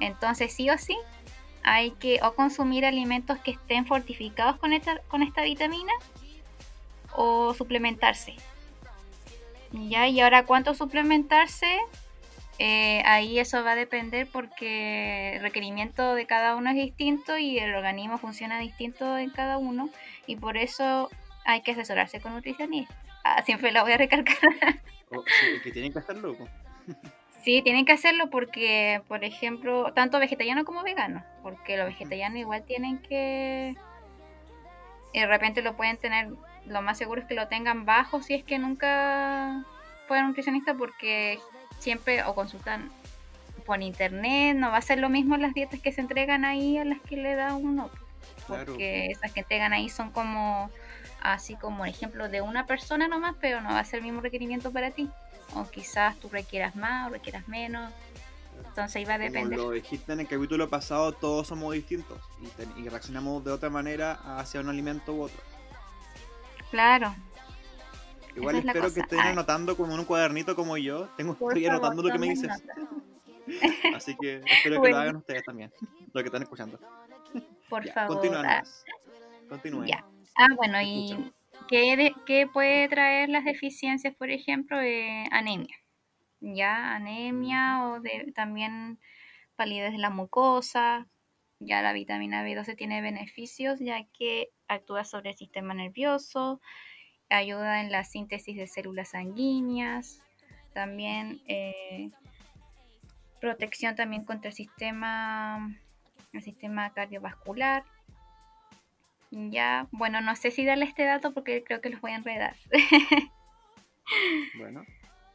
Entonces sí o sí hay que o consumir alimentos que estén fortificados con esta, con esta vitamina o suplementarse. Ya, y ahora cuánto suplementarse, eh, ahí eso va a depender porque el requerimiento de cada uno es distinto y el organismo funciona distinto en cada uno y por eso hay que asesorarse con nutricionistas. Ah, siempre lo voy a recalcar. Oh, sí, que tienen que locos. Sí, tienen que hacerlo porque, por ejemplo, tanto vegetariano como vegano, porque los vegetarianos igual tienen que... y de repente lo pueden tener, lo más seguro es que lo tengan bajo si es que nunca fueron nutricionista porque siempre o consultan por internet, no va a ser lo mismo las dietas que se entregan ahí a las que le da uno, Claro. porque esas que entregan ahí son como así como ejemplo de una persona nomás, pero no va a ser el mismo requerimiento para ti. O quizás tú requieras más o requieras menos. Entonces va a Como depender. lo dijiste en el capítulo pasado, todos somos distintos y, ten- y reaccionamos de otra manera hacia un alimento u otro. Claro. Igual Esa es la espero que estén anotando con un cuadernito como yo. Tengo, Por estoy favor, anotando lo que me dices. nota. Así que espero que lo hagan ustedes también. Lo que están escuchando. Por Ya, favor. continúen ah. Continúen. Ya. Ah, bueno, y. ¿qué, de- qué puede traer las deficiencias, por ejemplo? Eh, anemia. Ya, anemia o de, también palidez de la mucosa. Ya la vitamina B12 tiene beneficios ya que actúa sobre el sistema nervioso, ayuda en la síntesis de células sanguíneas, también eh, protección también contra el sistema, el sistema cardiovascular. Ya, bueno, no sé si darle este dato porque creo que los voy a enredar. Bueno.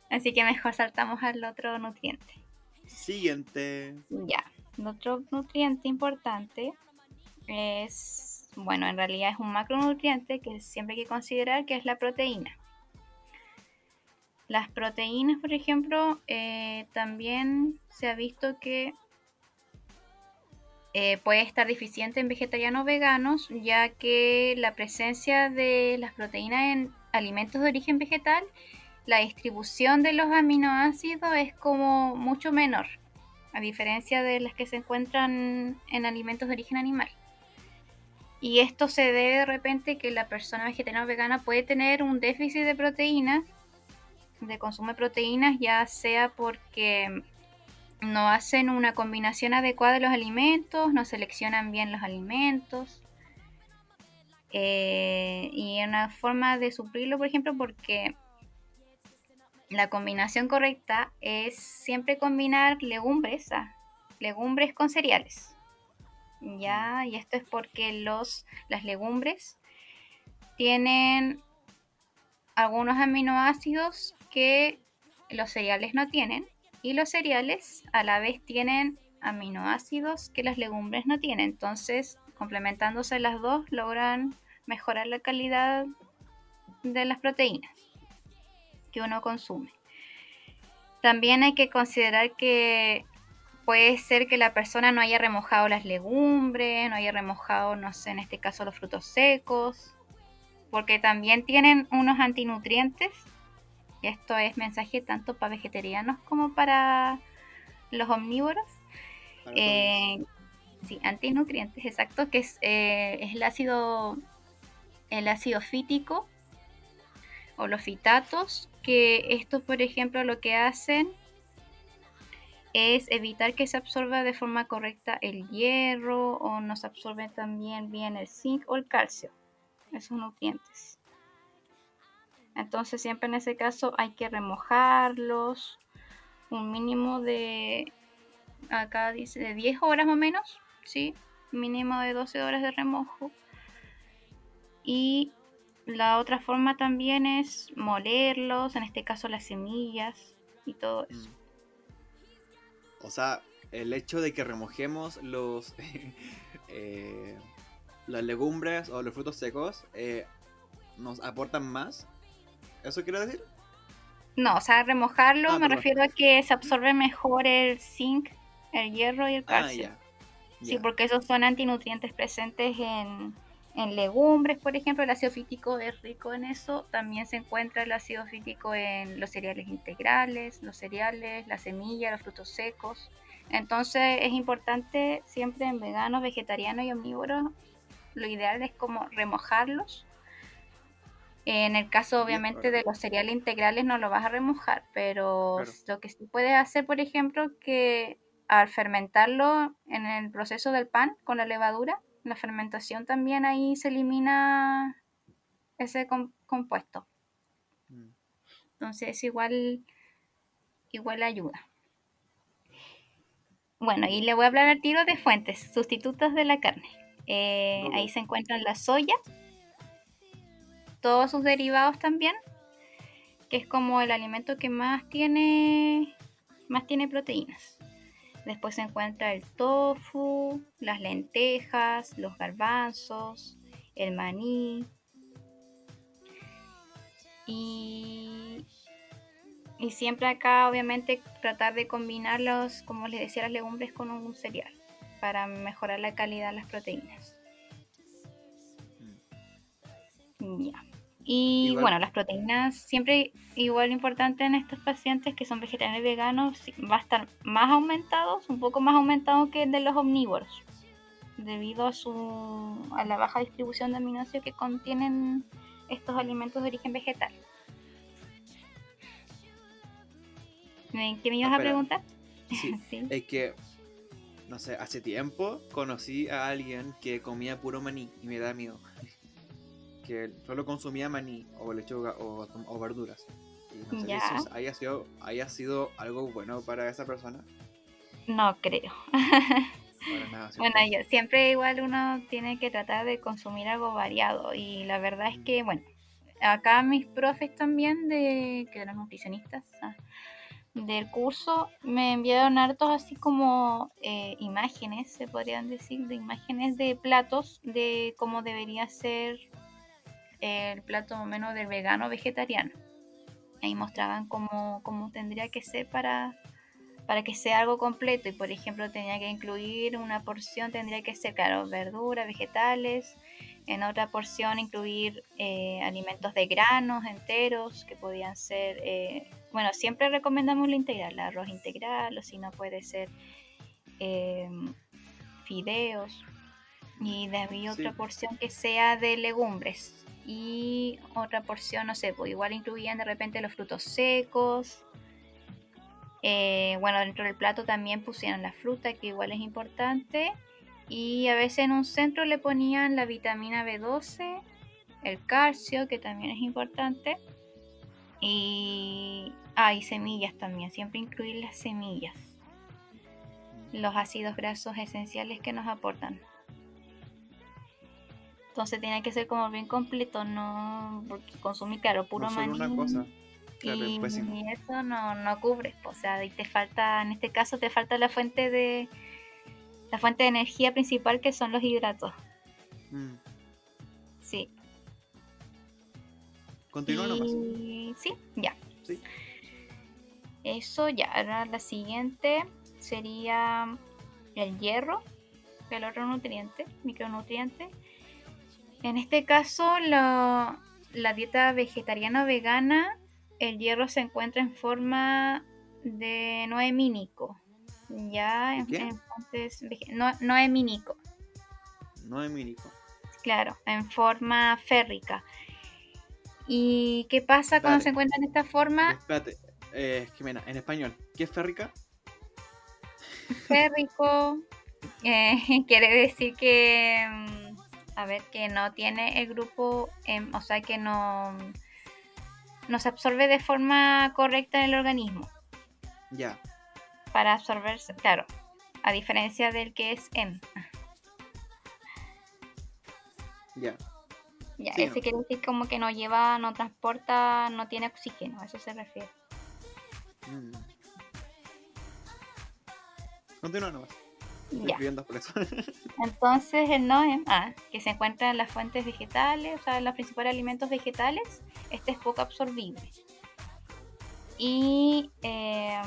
Así que mejor saltamos al otro nutriente. Siguiente. Ya, el otro nutriente importante es, bueno, en realidad es un macronutriente que siempre hay que considerar que es la proteína. Las proteínas, por ejemplo, eh, también se ha visto que eh, puede estar deficiente en vegetarianos veganos, ya que la presencia de las proteínas en alimentos de origen vegetal la distribución de los aminoácidos es como mucho menor, a diferencia de las que se encuentran en alimentos de origen animal. Y esto se debe de repente que la persona vegetariana o vegana puede tener un déficit de proteínas, de consumo de proteínas, ya sea porque no hacen una combinación adecuada de los alimentos, no seleccionan bien los alimentos. Eh, y una forma de suplirlo, por ejemplo, porque la combinación correcta es siempre combinar legumbres, ah, legumbres con cereales. Ya, y esto es porque los, las legumbres tienen algunos aminoácidos que los cereales no tienen y los cereales a la vez tienen aminoácidos que las legumbres no tienen. Entonces, complementándose las dos, logran mejorar la calidad de las proteínas que uno consume. También hay que considerar que puede ser que la persona no haya remojado las legumbres, no haya remojado, no sé, en este caso los frutos secos, porque también tienen unos antinutrientes. Esto es mensaje tanto para vegetarianos como para los omnívoros. Eh, sí, antinutrientes, exacto, que es, eh, es el ácido el ácido fítico o los fitatos, que estos, por ejemplo, lo que hacen es evitar que se absorba de forma correcta el hierro o no se absorbe también bien el zinc o el calcio, esos nutrientes. Entonces siempre en ese caso hay que remojarlos un mínimo de, acá dice, de 10 horas o menos, ¿sí? Mínimo de 12 horas de remojo. Y la otra forma también es molerlos, en este caso las semillas y todo eso. O sea, el hecho de que remojemos los eh, las legumbres o los frutos secos eh, nos aportan más. ¿Eso quiere decir? No, o sea, remojarlo ah, me refiero a que se absorbe mejor el zinc, el hierro y el ah, calcio. Sí, porque esos son antinutrientes presentes en, en legumbres, por ejemplo, el ácido fítico es rico en eso. También se encuentra el ácido fítico en los cereales integrales, los cereales, la semilla, los frutos secos. Entonces es importante siempre en veganos, vegetarianos y omnívoros, lo ideal es como remojarlos. En el caso obviamente de los cereales integrales no lo vas a remojar, pero lo que sí puedes hacer, por ejemplo, que al fermentarlo en el proceso del pan con la levadura, la fermentación también ahí se elimina ese compuesto. Mm. Entonces igual, igual ayuda. Bueno, y le voy a hablar al tiro de fuentes, sustitutos de la carne. Eh, ahí se encuentran la soya, todos sus derivados también, que es como el alimento que más tiene, más tiene proteínas. Después se encuentra el tofu, las lentejas, los garbanzos, el maní. Y, siempre acá obviamente tratar de combinarlos, como les decía, las legumbres con un cereal para mejorar la calidad de las proteínas. Mm. Ya. Y bueno, las proteínas siempre igual importante en estos pacientes que son vegetarianos y veganos, va a estar más aumentados, un poco más aumentado que el de los omnívoros, debido a, su, a la baja distribución de aminoácidos que contienen estos alimentos de origen vegetal. ¿Qué me ibas a preguntar? sí. Es que, no sé, hace tiempo conocí a alguien que comía puro maní y me da miedo que solo consumía maní o lechuga o, verduras. Y no sé si haya sido, haya sido algo bueno para esa persona. No creo. bueno, yo, siempre igual uno tiene que tratar de consumir algo variado y la verdad es que, bueno, acá mis profes también, de que eran nutricionistas ah, del curso, me enviaron hartos así como eh, imágenes, se podrían decir, de imágenes de platos de cómo debería ser el plato o menos del vegano vegetariano. Ahí mostraban cómo, cómo tendría que ser para, para que sea algo completo. Y por ejemplo, tenía que incluir una porción, tendría que ser, claro, verduras, vegetales, En otra porción incluir eh, alimentos de granos enteros que podían ser, eh, bueno, siempre recomendamos lo integral, el arroz integral o si no puede ser em, fideos. Y de ahí otra porción que sea de legumbres. Y otra porción, no sé, pues igual incluían de repente los frutos secos. Eh, bueno, dentro del plato también pusieron la fruta, que igual es importante. Y a veces en un centro le ponían la vitamina B12, el calcio, que también es importante. Y, ah, semillas también, siempre incluir las semillas. Los ácidos grasos esenciales que nos aportan. Entonces tiene que ser como bien completo, no porque consumir, claro, puro maní. y, eso no, no cubre, o sea, te falta, en este caso te falta la fuente de la fuente de energía principal que son los hidratos. Mm. Sí. Continúa nomás. Sí, ya. Sí. Eso ya. Ahora la siguiente sería el hierro, el otro nutriente, micronutriente. En este caso, la dieta vegetariana o vegana, el hierro se encuentra en forma de noemínico. Ya, en, no, no eminico. Claro, en forma férrica. ¿Y qué pasa cuando se encuentra en esta forma? Espérate, eh, Jimena, en español, ¿qué es férrica? Férrico eh, quiere decir que, a ver, que no tiene el grupo, em, o sea, que no, no se absorbe de forma correcta en el organismo. Ya para absorberse, claro, a diferencia del que es M. Ya. Ya, ese quiere decir como que no lleva, no transporta, no tiene oxígeno, a eso se refiere. Mm. Continúa nomás. Ya. Por eso. Entonces el NOEM, ah, que se encuentra en las fuentes vegetales, o sea, en los principales alimentos vegetales, este es poco absorbible. Y eh,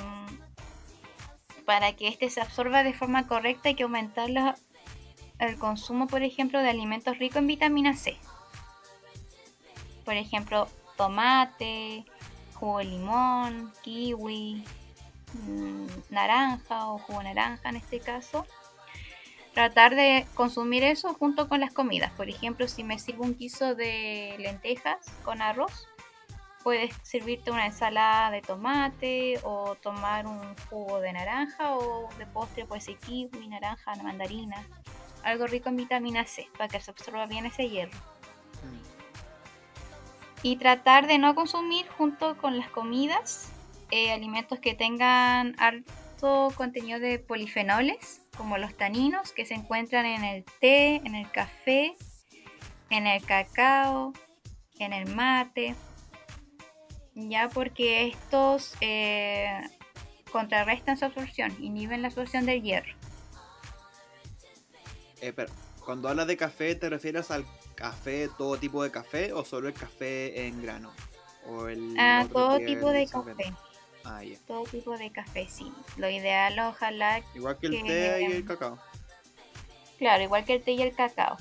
para que este se absorba de forma correcta hay que aumentar el consumo, por ejemplo, de alimentos ricos en vitamina C. Por ejemplo, tomate, jugo de limón, kiwi, mm, naranja o jugo naranja en este caso. Tratar de consumir eso junto con las comidas. Por ejemplo, si me sirvo un guiso de lentejas con arroz, puedes servirte una ensalada de tomate o tomar un jugo de naranja o de postre puede ser kiwi, naranja, mandarina. Algo rico en vitamina C para que se absorba bien ese hierro. Mm. Y tratar de no consumir junto con las comidas eh, alimentos que tengan alto contenido de polifenoles, como los taninos que se encuentran en el té, en el café, en el cacao, en el mate ya porque estos eh, contrarrestan su absorción, inhiben la absorción del hierro. Eh, pero, cuando hablas de café, ¿te refieres al café, todo tipo de café o solo el café en grano? O el ah, todo tipo de café. Ah, Todo tipo de café, sí. Lo ideal, ojalá. Igual que el té y el cacao. Claro, igual que el té y el cacao.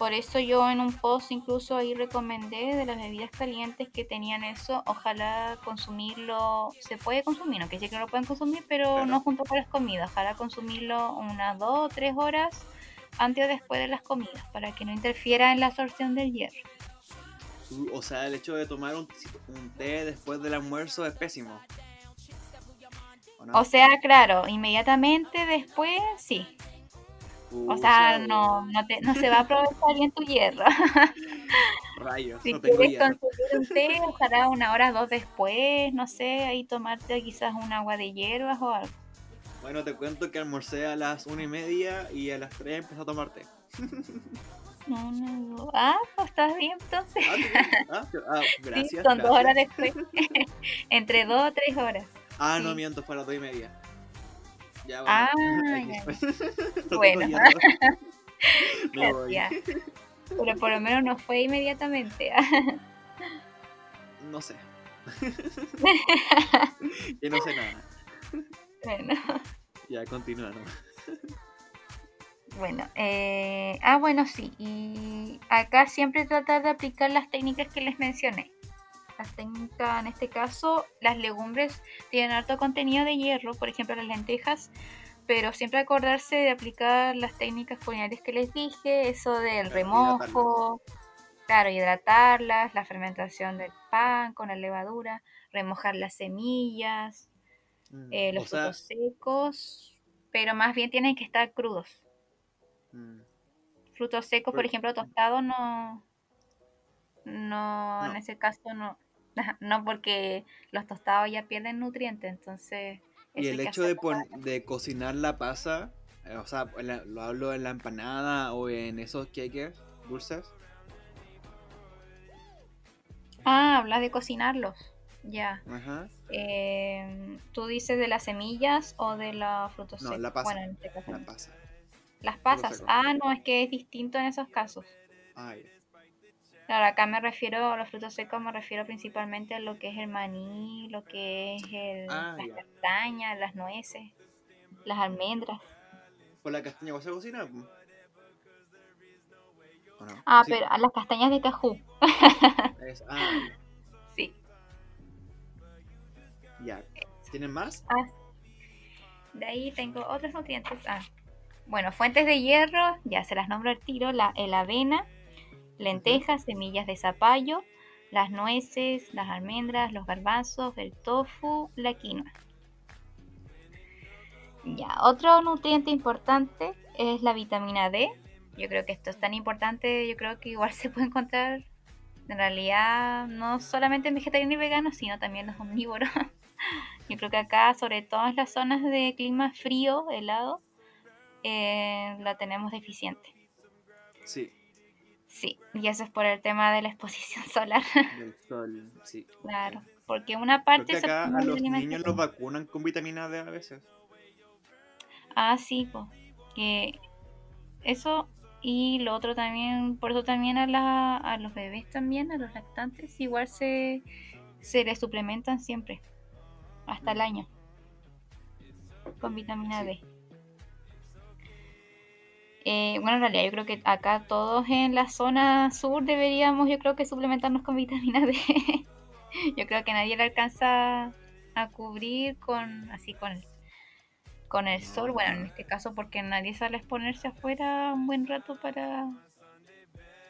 Por eso yo en un post incluso ahí recomendé de las bebidas calientes que tenían eso. Ojalá consumirlo, se puede consumir, no que decir que no lo pueden consumir, pero no junto con las comidas. Ojalá consumirlo unas dos o tres horas antes o después de las comidas para que no interfiera en la absorción del hierro. O sea, el hecho de tomar un, té después del almuerzo es pésimo. o sea, claro, inmediatamente después sí, o sea, no, no, te, no se va a aprovechar bien tu hierro. Rayos, si quieres consumir un té, ojalá una hora dos después, no sé, ahí tomarte quizás un agua de hierbas o algo. Bueno, te cuento que almorcé a las una y media y a las tres empecé a tomar té. No, no, Ah, pues estás bien entonces. Ah, ah, ah gracias. Sí, son dos horas después. Entre dos o tres horas. Ah, no miento, fue a las dos y media. Ya, bueno. Ah, bueno. Pero por lo menos no fue inmediatamente. no sé. y no sé nada. Bueno. Ya, continúa Bueno, eh, ah, bueno, sí. Y acá siempre tratar de aplicar las técnicas que les mencioné. Las técnicas, en este caso, las legumbres tienen alto contenido de hierro, por ejemplo, las lentejas, pero siempre acordarse de aplicar las técnicas culinarias que les dije, eso del remojo, claro, hidratarlas, la fermentación del pan con la levadura, remojar las semillas, mm, eh, los frutos secos, pero más bien tienen que estar crudos. Mm. Frutos secos, por, ejemplo, tostados no, no, en ese caso no, no porque los tostados ya pierden nutrientes, entonces... Y el hecho de, de cocinar la pasa, eh, o sea, lo hablo en la empanada o en esos cakes dulces. Ah, hablas de cocinarlos. Ya. Ajá. Eh, ¿Tú dices de las semillas o de los frutos no, La pasa. Bueno, en este caso. La pasa. Las pasas. Ah, no, es que es distinto en esos casos. Ah, Claro, acá me refiero a los frutos secos, me refiero principalmente a lo que es el maní, lo que es el, ah, las castañas, las nueces, las almendras. ¿Por la castaña vas a cocinar? Ah, pero a las castañas de cajú. ah, sí. Ya. ¿Tienen más? Ah, de ahí tengo otros nutrientes. Ah, bueno, fuentes de hierro, ya se las nombro al tiro, la, el avena, lentejas, semillas de zapallo, las nueces, las almendras, los garbanzos, el tofu, la quinoa. Ya, otro nutriente importante es la vitamina D. Yo creo que esto es tan importante, yo creo que igual se puede encontrar en realidad no solamente en vegetariano y vegano, sino también los omnívoros. yo creo que acá, sobre todo en las zonas de clima frío, helado, eh, la tenemos deficiente. Sí, Sí, y eso es por el tema de la exposición solar. Del sol, sí. Claro, porque una parte... acá a los niños los vacunan con vitamina D a veces. Ah, sí, pues. Que eso y lo otro también, por eso también a, la, a los bebés también, a los lactantes, igual se, se les suplementan siempre, hasta el mm. año, con vitamina D. Eh, bueno, en realidad yo creo que acá todos en la zona sur deberíamos, yo creo que suplementarnos con vitamina D. yo creo que nadie le alcanza a cubrir con así con el, con el sol. Bueno, en este caso porque nadie sale a exponerse afuera un buen rato para...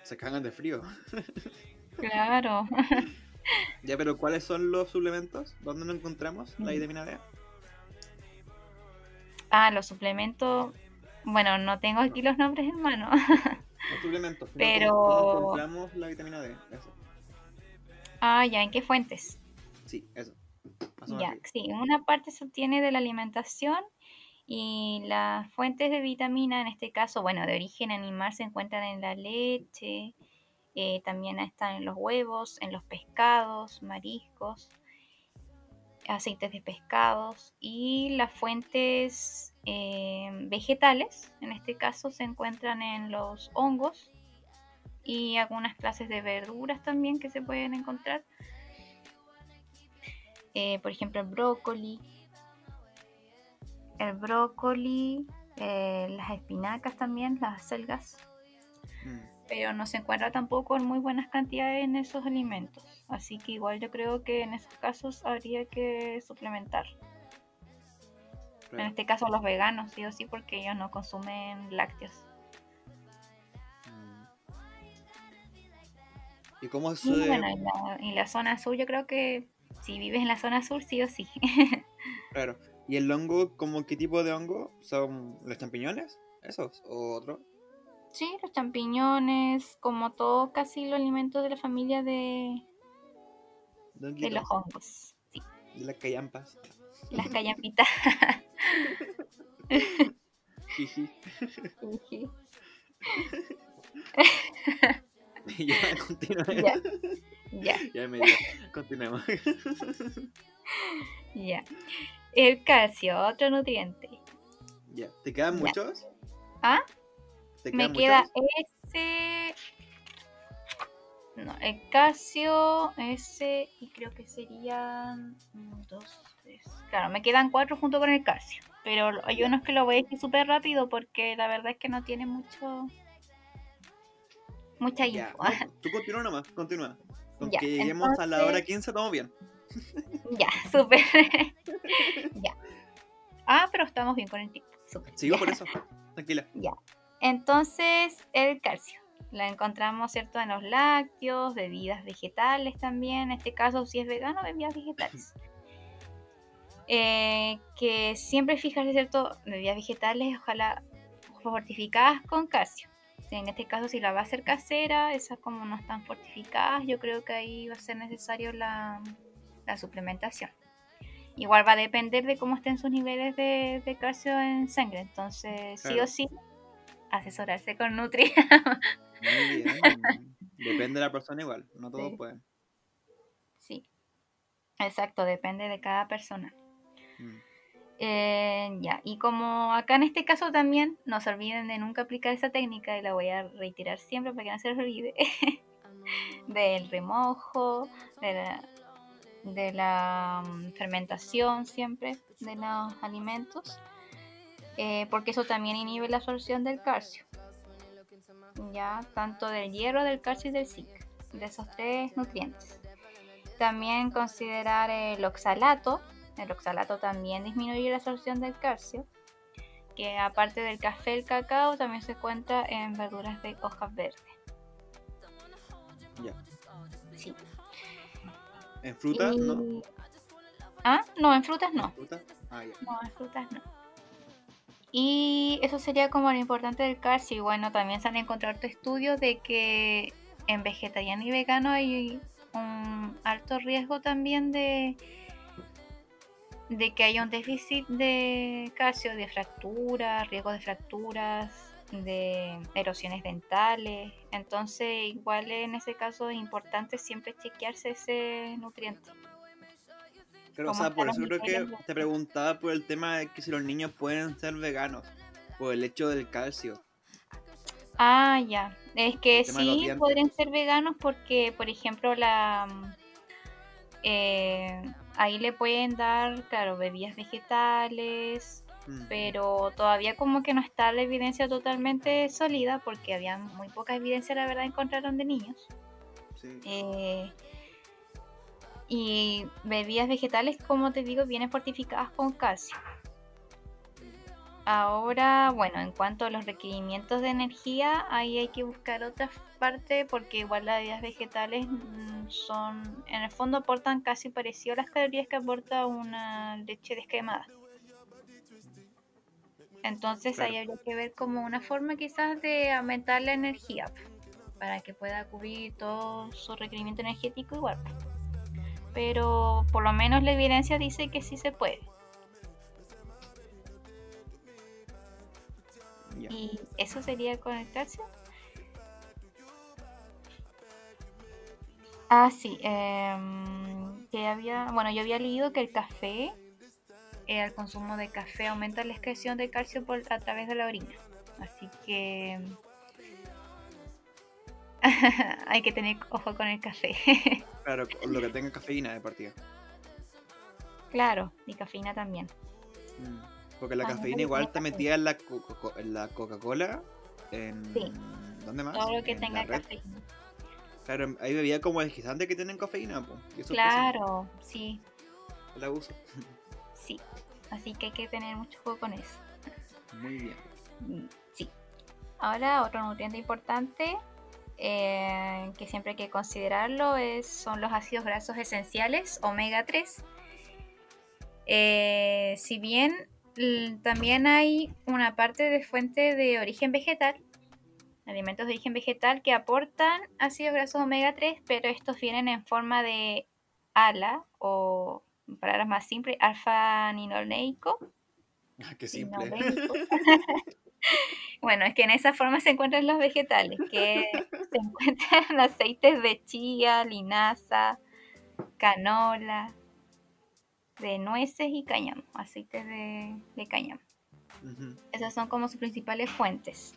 Se cagan de frío. claro. ya, pero ¿cuáles son los suplementos? ¿Dónde nos encontramos la mm. vitamina D? Ah, los suplementos bueno, no tengo aquí los nombres en mano. Los suplementos. Pero. encontramos la vitamina D. Eso. Ah, ya, ¿en qué fuentes? Sí, eso. ya, sí, una parte se obtiene de la alimentación y las fuentes de vitamina, en este caso, bueno, de origen animal, se encuentran en la leche, eh, también están en los huevos, en los pescados, mariscos, aceites de pescados y las fuentes eh, vegetales, en este caso se encuentran en los hongos y algunas clases de verduras también que se pueden encontrar. Eh, por ejemplo, el brócoli, el brócoli, eh, las espinacas también, las selgas. Mm pero no se encuentra tampoco en muy buenas cantidades en esos alimentos. Así que igual yo creo que en esos casos habría que suplementar. En este caso los veganos, sí o sí, porque ellos no consumen lácteos. Mm. ¿Y cómo es? bueno, en la, zona sur yo creo que si vives en la zona sur, sí o sí. claro. ¿Y el hongo, como qué tipo de hongo? ¿Son los champiñones? ¿Esos? ¿O otro? Sí, los champiñones, como todo casi los alimentos de la familia de, de los hongos. Sí. De las callampas. Las callampitas. ya. Ya. Ya. Ya me. Continuemos. ya. El calcio, otro nutriente. Ya. ¿Te quedan muchos? ¿Ah? Me queda ese. No, el Casio, ese y creo que serían dos, tres. Claro, me quedan cuatro junto con el Casio. pero hay unos que lo voy a decir súper rápido porque la verdad es que no tiene mucho mucha Ya, info. no, tú continúa nomás, continúa. Con Ya, que lleguemos a la hora entonces- 15, estamos bien. ya, súper. ya. Ah, pero estamos bien con el tiempo. Sigo Ya. por eso. Tranquila. Entonces, el calcio. La encontramos, ¿cierto?, en los lácteos, bebidas vegetales también. En este caso, si es vegano, bebidas vegetales. Eh, que siempre fijarse, ¿cierto?, bebidas vegetales, ojalá fortificadas con calcio. En este caso, si la va a hacer casera, esas como no están fortificadas, yo creo que ahí va a ser necesario la, la suplementación. Igual va a depender de cómo estén sus niveles de, de calcio en sangre. Entonces, sí o sí, asesorarse con Nutri. Muy bien. Depende de la persona igual. No todos Sí. pueden. sí, exacto, depende de cada persona. Mm. Eh, ya, y como acá en este caso también, no se olviden de nunca aplicar esa técnica y la voy a reiterar siempre para que no se les olvide, del remojo, de la, de la mm, fermentación siempre de los alimentos, eh, porque eso también inhibe la absorción del calcio, ya, tanto del hierro, del calcio y del zinc, de esos tres nutrientes. También considerar el oxalato, el oxalato también disminuye la absorción del calcio, que aparte del café, el cacao también se encuentra en verduras de hojas verdes. Ya. Sí. ¿En frutas? Y- No. Ah, no, en frutas no. ¿En frutas? Ah, ya. No, en frutas no. Y eso sería como lo importante del calcio. Y bueno, también se han encontrado estudios de que en vegetariano y vegano hay un alto riesgo también de, de que haya un déficit de calcio, de fracturas, riesgo de fracturas, de erosiones dentales. Entonces, igual en ese caso es importante siempre chequearse ese nutriente. Pero, o ¿Cómo sea, por eso creo que te preguntaba por el tema de que si los niños pueden ser veganos. Por el hecho del calcio. Ah, ya. Es que sí podrían ser veganos porque, por ejemplo, la eh, ahí le pueden dar, claro, bebidas vegetales, Mm. pero todavía como que no está la evidencia totalmente sólida porque había muy poca evidencia, la verdad, encontraron de niños. Sí. Eh, y bebidas vegetales, como te digo, vienen fortificadas con calcio. Ahora, bueno, en cuanto a los requerimientos de energía, ahí hay que buscar otra parte porque igual las bebidas vegetales mm, son, en el fondo aportan casi parecido a las calorías que aporta una leche descremada. Entonces ahí habría que ver como una forma quizás de aumentar la energía para que pueda cubrir todo su requerimiento energético igual. Pero por lo menos la evidencia dice que sí se puede. Y eso sería con el calcio. Ah, sí. em, que había, bueno, yo había leído que el café, eh, el consumo de café aumenta la excreción de calcio por, a través de la orina. Así que hay que tener ojo con el café. Claro, con lo que tenga cafeína de partida. claro, y cafeína también. Mm. Porque la cafeína igual está metida en la, co- en la Coca-Cola. En... Sí. ¿Dónde más? Todo lo que En tenga cafeína. Claro, hay bebidas como energizantes que tienen cafeína. po, y eso es Claro, sí, el abuso. sí. Así que hay que tener mucho ojo con eso. Muy bien. Mm, Sí. Ahora, otro nutriente importante eh, que siempre hay que considerarlo es, son los ácidos grasos esenciales, omega 3. Eh, si bien también hay una parte de fuente de origen vegetal, alimentos de origen vegetal que aportan ácidos grasos omega 3, pero estos vienen en forma de ALA o, en palabras más simples, alfa-linoleico. Ah, qué simple. Bueno, es que en esa forma se encuentran los vegetales, que se encuentran aceites de chía, linaza, canola, de nueces y cáñamo, aceites de, de cáñamo. Esas son como sus principales fuentes.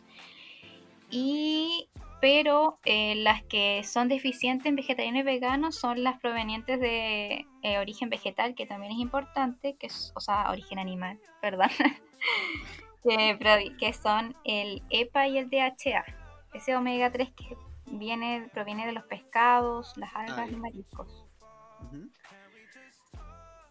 Y pero eh, las que son deficientes en vegetariano y vegano son las provenientes de eh, origen vegetal, que también es importante, que es, o sea, origen animal, perdón, que, son el EPA y el DHA. Ese omega 3 que viene, proviene de los pescados, las algas y mariscos.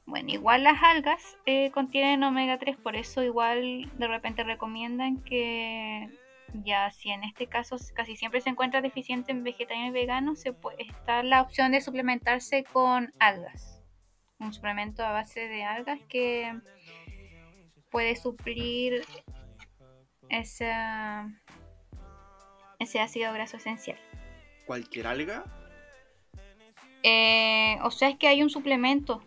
Bueno, igual las algas eh, contienen omega 3, por eso igual de repente recomiendan que ya si en este caso casi siempre se encuentra deficiente en vegetariano y vegano, se puede, está la opción de suplementarse con algas. Un suplemento a base de algas que puede suplir ese, ese ácido graso esencial. ¿Cualquier alga? Eh, o sea, es que hay un suplemento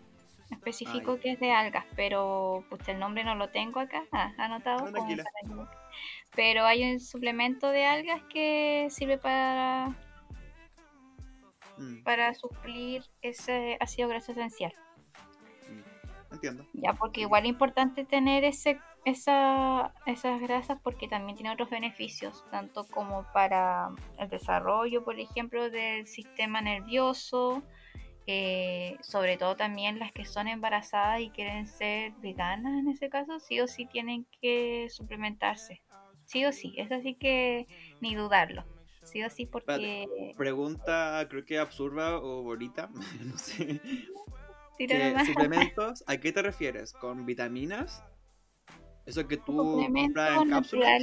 específico que es de algas, pero pues el nombre no lo tengo acá ah, anotado. pero hay un suplemento de algas que sirve para mm. para suplir ese ácido graso esencial. Entiendo. Ya, porque igual es importante tener ese, esa, esas grasas porque también tiene otros beneficios, tanto como para el desarrollo, por ejemplo, del sistema nervioso, eh, sobre todo también las que son embarazadas y quieren ser veganas en ese caso, sí o sí tienen que suplementarse. Sí o sí, es así que ni dudarlo. Sí o sí porque... Pregunta creo que absurda o bonita, no sé. ¿Suplementos? ¿A qué te refieres? ¿Con vitaminas? ¿Eso que tú compras en cápsulas?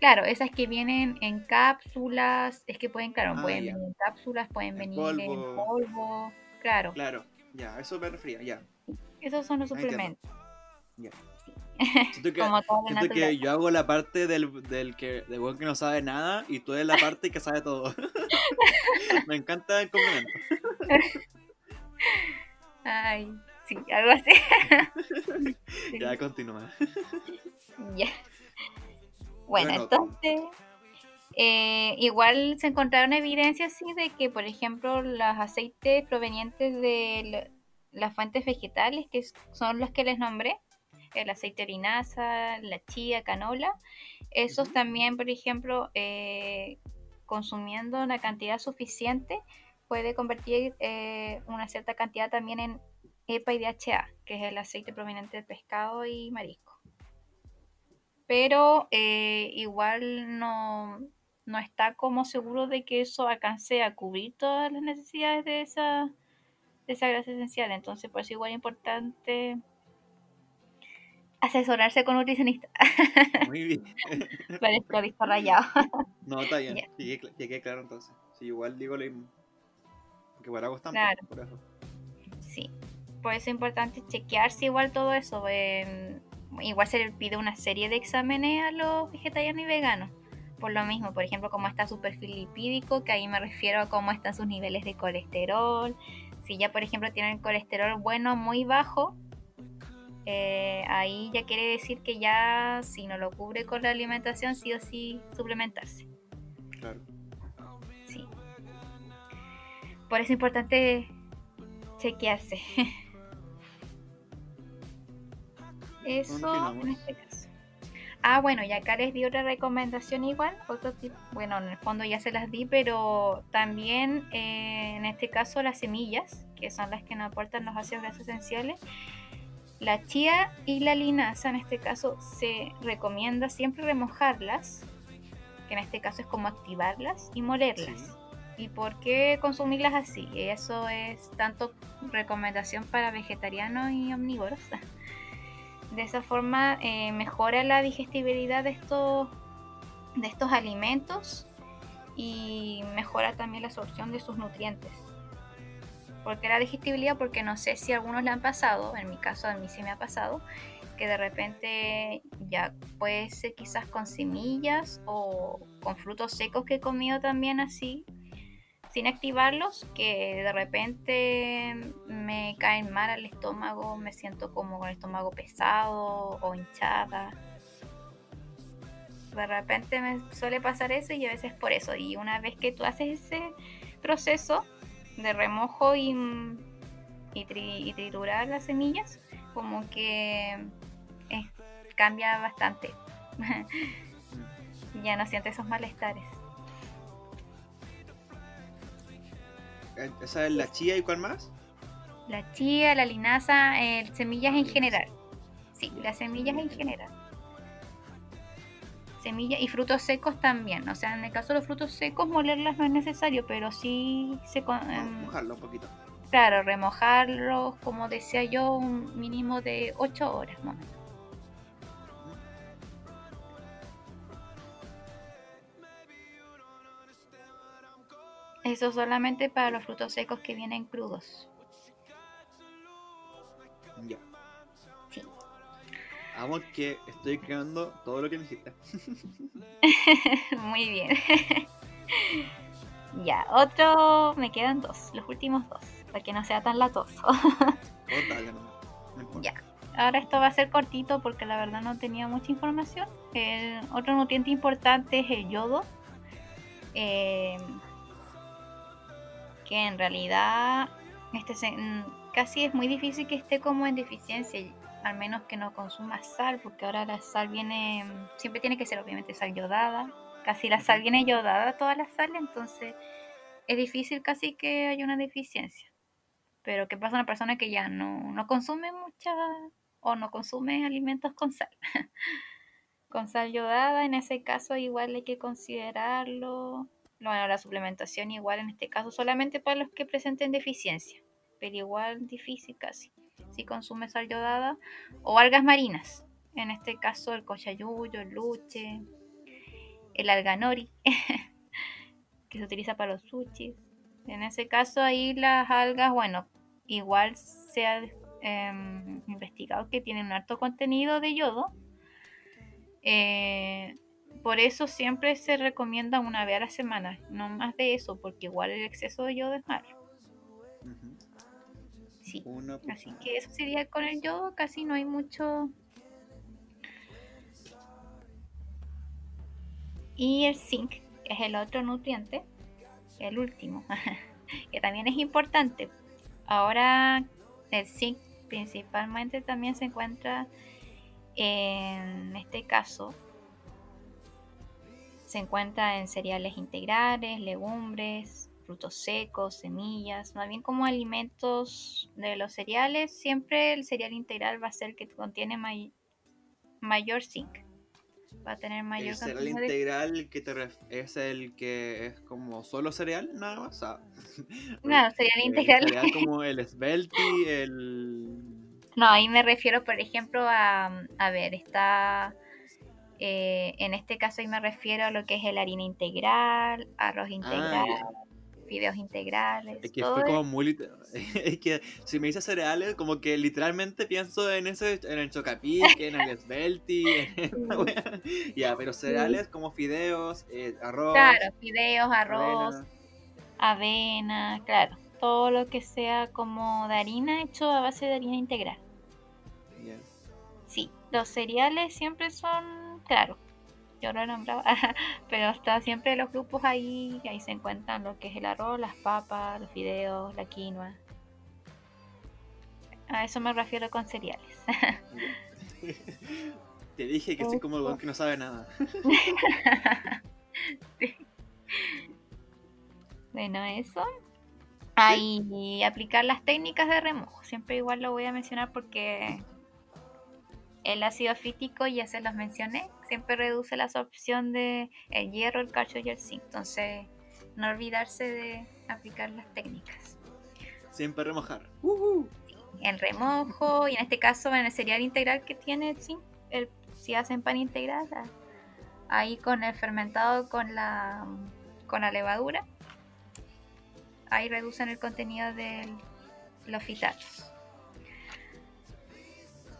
Claro, esas que vienen en cápsulas, es que pueden, claro, ah, pueden venir en cápsulas, pueden venir en polvo Claro. Claro, ya, eso me refería, ya. Esos son los suplementos. Ya. Siento que, siento que yo hago la parte del, del que de buen que no sabe nada y tú eres la parte que sabe todo. me encanta el complemento. Ay, sí, algo así. ya, continúa. Ya. bueno, entonces eh, igual se encontraron evidencias así de que, por ejemplo, los aceites provenientes de las fuentes vegetales, que son los que les nombré, el aceite de linaza, la chía, canola, esos también, por ejemplo, eh, consumiendo una cantidad suficiente, puede convertir eh, una cierta cantidad también en EPA y DHA, que es el aceite proveniente de pescado y marisco. Pero igual no, no está como seguro de que eso alcance a cubrir todas las necesidades de esa, de esa grasa esencial. Entonces, por eso igual es importante asesorarse con nutricionista. Muy bien. Parezco disco rayado. no, está bien. Llegué, claro entonces. Sí, igual digo lo mismo. Porque para bastante. Claro. Por eso. Sí. Por eso es importante chequearse igual todo eso. igual se le pide una serie de exámenes a los vegetarianos y veganos por lo mismo, por ejemplo, cómo está su perfil lipídico, que ahí me refiero a cómo están sus niveles de colesterol. Si ya, por ejemplo, tienen colesterol bueno muy bajo, eh, ahí ya quiere decir que ya si no lo cubre con la alimentación, sí o sí suplementarse. Claro. Por eso es importante chequearse. Eso en este caso. Ah, bueno, y acá les di otra recomendación igual, otro tipo, bueno, en el fondo ya se las di, pero también eh, en este caso las semillas, que son las que nos aportan los ácidos grasos esenciales, la chía y la linaza en este caso se recomienda siempre remojarlas, que en este caso es como activarlas y molerlas. ¿Y por qué consumirlas así? Eso es tanto recomendación para vegetarianos y omnívoros. De esa forma eh, mejora la digestibilidad de estos, de estos alimentos y mejora también la absorción de sus nutrientes. ¿Por qué la digestibilidad? Porque no sé si algunos le han pasado, en mi caso a mí sí me ha pasado, que de repente ya puede ser quizás con semillas o con frutos secos que he comido también así, sin activarlos, que de repente me caen mal al estómago, me siento como con el estómago pesado o hinchada. De repente me suele pasar eso y a veces por eso. Y una vez que tú haces ese proceso de remojo y, y, triturar las semillas, como que eh, cambia bastante. ya no siente esos malestares. ¿Esa es la chía y cuál más? La chía, la linaza, eh, semillas en general. Sí, las semillas en general. Semillas y frutos secos también. O sea, en el caso de los frutos secos, molerlas no es necesario, pero sí se. Em, mojarlo un poquito. Claro, remojarlos, como decía yo, un mínimo de 8 horas más Eso solamente para los frutos secos que vienen crudos. Ya. Sí. Vamos que estoy creando todo lo que necesitas. Muy bien. ya, otro. Me quedan dos, los últimos dos, para que no sea tan latoso. ya. Ahora esto va a ser cortito porque la verdad no tenía mucha información. El otro nutriente importante es el yodo. Eh, que en realidad este casi es muy difícil que esté como en deficiencia, al menos que no consuma sal, porque ahora la sal viene, siempre tiene que ser obviamente sal yodada, casi la sal viene yodada toda la sal, entonces es difícil casi que haya una deficiencia. Pero ¿qué pasa una persona que ya no, no consume mucha o no consume alimentos con sal? con sal yodada, en ese caso igual hay que considerarlo bueno, la suplementación igual en este caso solamente para los que presenten deficiencia, pero igual difícil casi. Si consume sal yodada o algas marinas, en este caso el cochayuyo, el luche, el alganori, que se utiliza para los sushis. En ese caso ahí las algas, bueno, igual se ha em, investigado que tienen un alto contenido de yodo. Eh, por eso siempre se recomienda una vez a la semana, no más de eso, porque igual el exceso de yodo es malo. Sí, así que eso sería con el yodo, casi no hay mucho. Y el zinc, que es el otro nutriente, el último, que también es importante. Ahora el zinc principalmente también se encuentra en este caso se encuentra en cereales integrales, legumbres, frutos secos, semillas, más bien como alimentos de los cereales, siempre el cereal integral va a ser el que contiene mayor zinc. Va a tener mayor el cereal integral que te es el que es como solo cereal, nada más. no, cereal integral. El cereal como el Svelti, el. No, ahí me refiero, por ejemplo, a. A ver, está eh, en este caso ahí me refiero a lo que es el harina integral, arroz ah, integral, fideos integrales. Es que fue como muy Es que si me dices cereales, como que literalmente pienso en ese, en el chocapic, en el svelti, ya, pero cereales como fideos, eh, arroz. Claro, fideos, arroz, avena. claro. Todo lo que sea como de harina hecho a base de harina integral. Sí, los cereales siempre son claro, yo no nombraba, pero está siempre los grupos ahí, ahí se encuentran lo que es el arroz, las papas, los fideos, la quinoa. A eso me refiero con cereales. Te dije que soy como el que no sabe nada. Bueno, eso. Ahí aplicar las técnicas de remojo. Siempre igual lo voy a mencionar porque el ácido fítico, ya se los mencioné, siempre reduce la absorción de el hierro, el calcio y el zinc. Entonces, no olvidarse de aplicar las técnicas. Siempre remojar. el remojo, y en este caso en el cereal integral que tiene el zinc, el, si hacen pan integral, ahí con el fermentado con la, con la levadura, ahí reducen el contenido de los fitatos.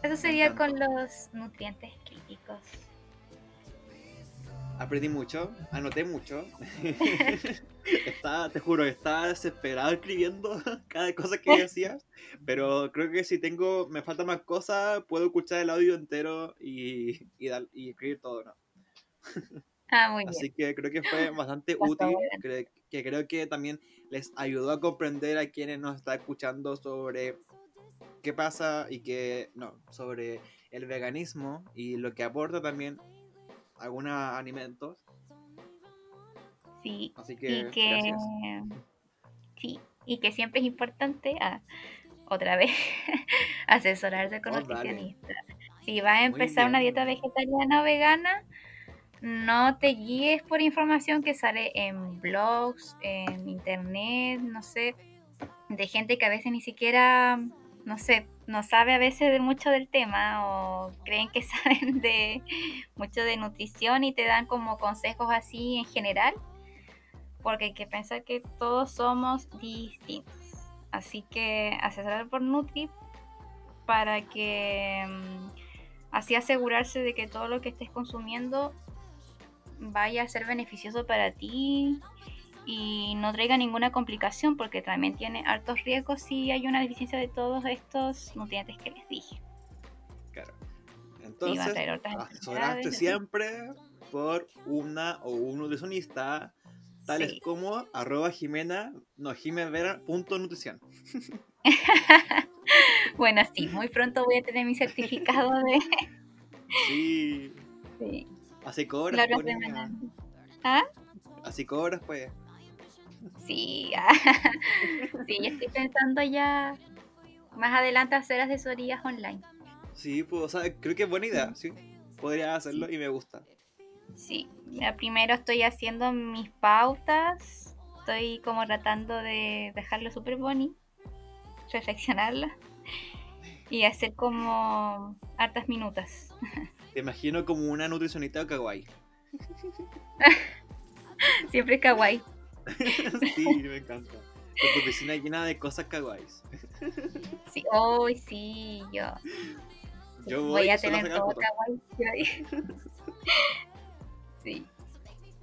Eso sería con los nutrientes críticos. Aprendí mucho, anoté mucho. estaba, te juro, estaba desesperado escribiendo cada cosa que decías. Pero creo que si tengo, me falta más cosas, puedo escuchar el audio entero y, y, y escribir todo, ¿no? Ah, muy bien. Así que creo que fue bastante útil, que creo que también les ayudó a comprender a quienes nos están escuchando sobre qué pasa y que, no, sobre el veganismo y lo que aporta también algunos alimentos. Sí, Así que, y que gracias. sí, y que siempre es importante, ah, otra vez, asesorarse con Oh, dale. nutricionista. Si vas a empezar una dieta vegetariana o vegana, no te guíes por información que sale en blogs, en internet, no sé, de gente que a veces ni siquiera, no sé, no sabe a veces de mucho del tema o creen que saben de mucho de nutrición y te dan como consejos así en general, porque hay que pensar que todos somos distintos. Así que asesorar por Nutri para que mm, así asegurarse de que todo lo que estés consumiendo vaya a ser beneficioso para ti y no traiga ninguna complicación porque también tiene hartos riesgos si hay una deficiencia de todos estos nutrientes que les dije. Claro. Entonces, asesorarte siempre por una o un nutricionista, tales Sí. como arroba jimena, no, jimevera.nutrición. Bueno, sí, muy pronto voy a tener mi certificado de... Sí, Sí, así cobras, pues. ¿Ah? Así cobras, pues. Sí, sí, yo estoy pensando ya más adelante hacer asesorías online. Sí, pues, o sea, creo que es buena idea, sí. Podría hacerlo y me gusta. Sí, ya primero estoy haciendo mis pautas, estoy como tratando de dejarlo súper bonito, reflexionarlo y hacer como hartas minutas. Te imagino como una nutricionista kawaii. Siempre kawaii. sí, me encanta. Con tu piscina llena de cosas kawaiis. Sí, hoy sí, yo Yo voy, voy a tener todo kawaii. Sí.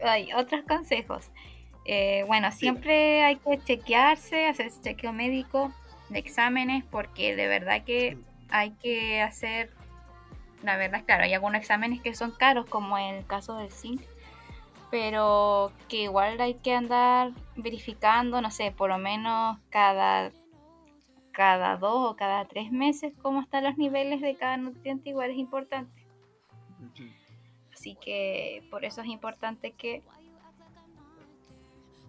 Ay, otros consejos. Eh, bueno, siempre hay que chequearse, hacer ese chequeo médico de exámenes, porque de verdad que hay que hacer, la verdad, claro, hay algunos exámenes que son caros, como el caso del zinc, pero que igual hay que andar verificando, no sé, por lo menos cada, cada dos o cada tres meses cómo están los niveles de cada nutriente, igual es importante. Así que por eso es importante que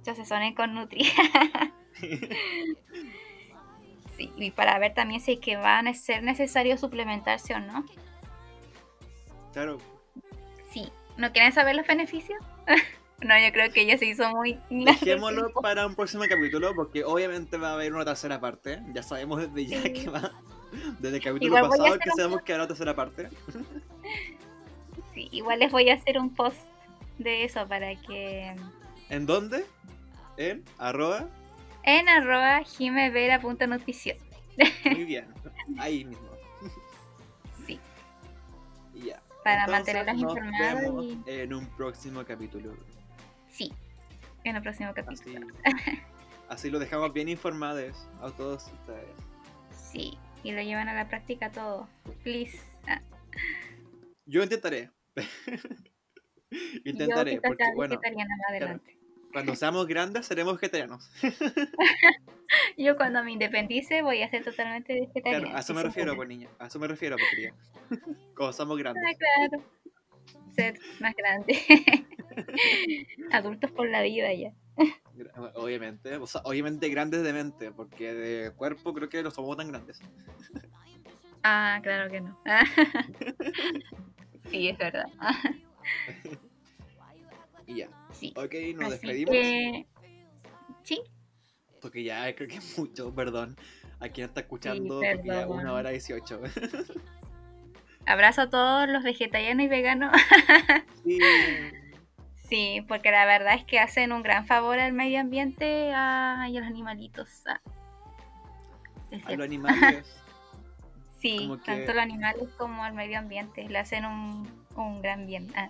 se asesoren con Nutri. sí, y para ver también si es que va a ser necesario suplementarse o no. Claro, Sí, ¿no quieren saber los beneficios? no, yo creo que ya se hizo muy dejémoslo para un próximo capítulo porque obviamente va a haber una tercera parte. Ya sabemos desde ya Sí. que va. Desde el capítulo Igual pasado que un sabemos que habrá una tercera parte. Sí, igual les voy a hacer un post de eso para que ¿En dónde? En arroba. en arroba jimevera.nutrición. Muy bien. Ahí mismo. Para Entonces, mantenerlas nos informadas vemos y en un próximo capítulo. sí, en el próximo capítulo. así lo dejamos bien informados a todos ustedes. Sí, y lo llevan a la práctica todo. Please. Yo intentaré. intentaré, yo porque bueno, vegetariana más adelante. Cuando seamos grandes seremos vegetarianos. Yo cuando me independice voy a ser totalmente vegetariana. Claro, a eso me refiero, pues niña. A eso me refiero, pues querida. Cuando somos grandes. Ah, claro. Ser más grande. Adultos por la vida ya. Obviamente, o sea, obviamente grandes de mente, porque de cuerpo creo que no somos tan grandes. Ah, claro que no. Sí, es verdad. Y ya. Sí. Ok, nos Así despedimos. que... Sí, Porque ya creo que es mucho, perdón. A quien está escuchando, Sí, porque ya una hora 18. abrazo a todos los vegetarianos y veganos. sí, Sí, porque la verdad es que hacen un gran favor al medio ambiente ah, y a los animalitos. ah. A los animales. Sí, que- tanto los animales como al medio ambiente le hacen un, un gran bien. Ah,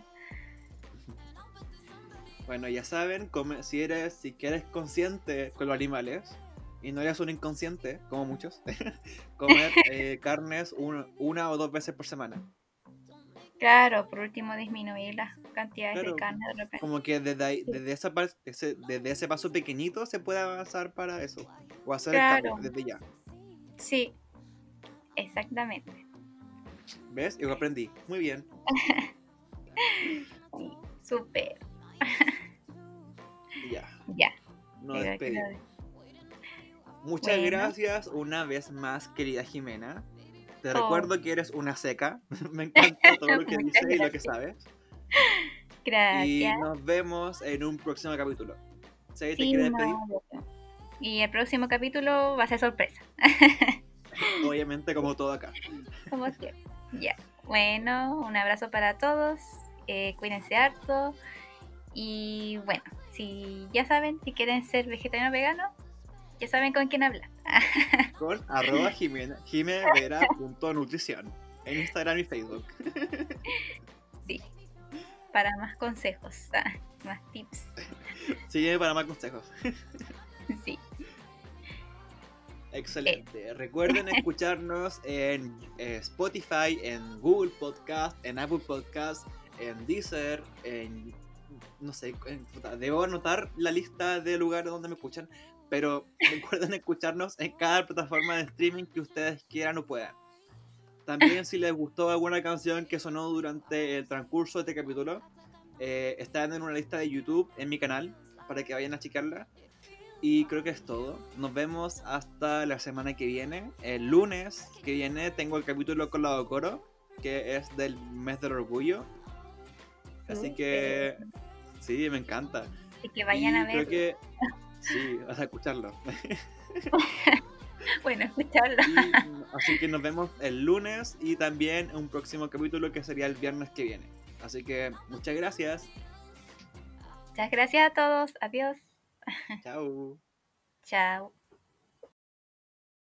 Bueno, ya saben, come- si eres, si eres consciente con los animales y no eres un inconsciente, como muchos, comer eh, carnes un- una o dos veces por semana. Claro, por último disminuir las cantidades Claro, de carne de repente. Como que desde, ahí- desde, esa ese, desde ese paso pequeñito se puede avanzar para eso. O hacer el cambio desde ya. Sí, exactamente. ¿Ves? Yo aprendí. Muy bien. Súper. Ya, Ya. nos despedimos. Muchas Bueno. gracias una vez más, querida Jimena. Te Oh. recuerdo que eres una seca. Me encanta todo lo que dices y lo que gracias. sabes. Y Gracias. nos vemos en un próximo capítulo. ¿Se te Sí, quiere no, despedir? Y el próximo capítulo va a ser sorpresa. Obviamente, como todo acá. Como siempre. Ya. Bueno, un abrazo para todos. eh, cuídense harto. Y bueno, si ya saben, si quieren ser vegetariano o vegano, ya saben con quién hablar. Con arroba jimena, jimevera.nutrición en Instagram y Facebook. Sí. Para más consejos, más tips. Sígueme para más consejos. Sí. Excelente. Recuerden escucharnos en eh, Spotify, en Google Podcast, en Apple Podcast, en Deezer, en... No sé, debo anotar la lista de lugares donde me escuchan, pero recuerden escucharnos en cada plataforma de streaming que ustedes quieran o puedan. También si les gustó alguna canción que sonó durante el transcurso de este capítulo, eh, están en una lista de YouTube en mi canal para que vayan a checarla. Y creo que es todo. Nos vemos hasta la semana que viene. El lunes que viene tengo el capítulo con la Docoro, que es del mes del orgullo. Así que sí, me encanta. Así que vayan Y a Creo ver. que sí, vas a escucharlo. Bueno, escucharlo. Y, así que nos vemos el lunes y también un próximo capítulo que sería el viernes que viene. Así que muchas gracias. Muchas gracias a todos. Adiós. Chao. Chao.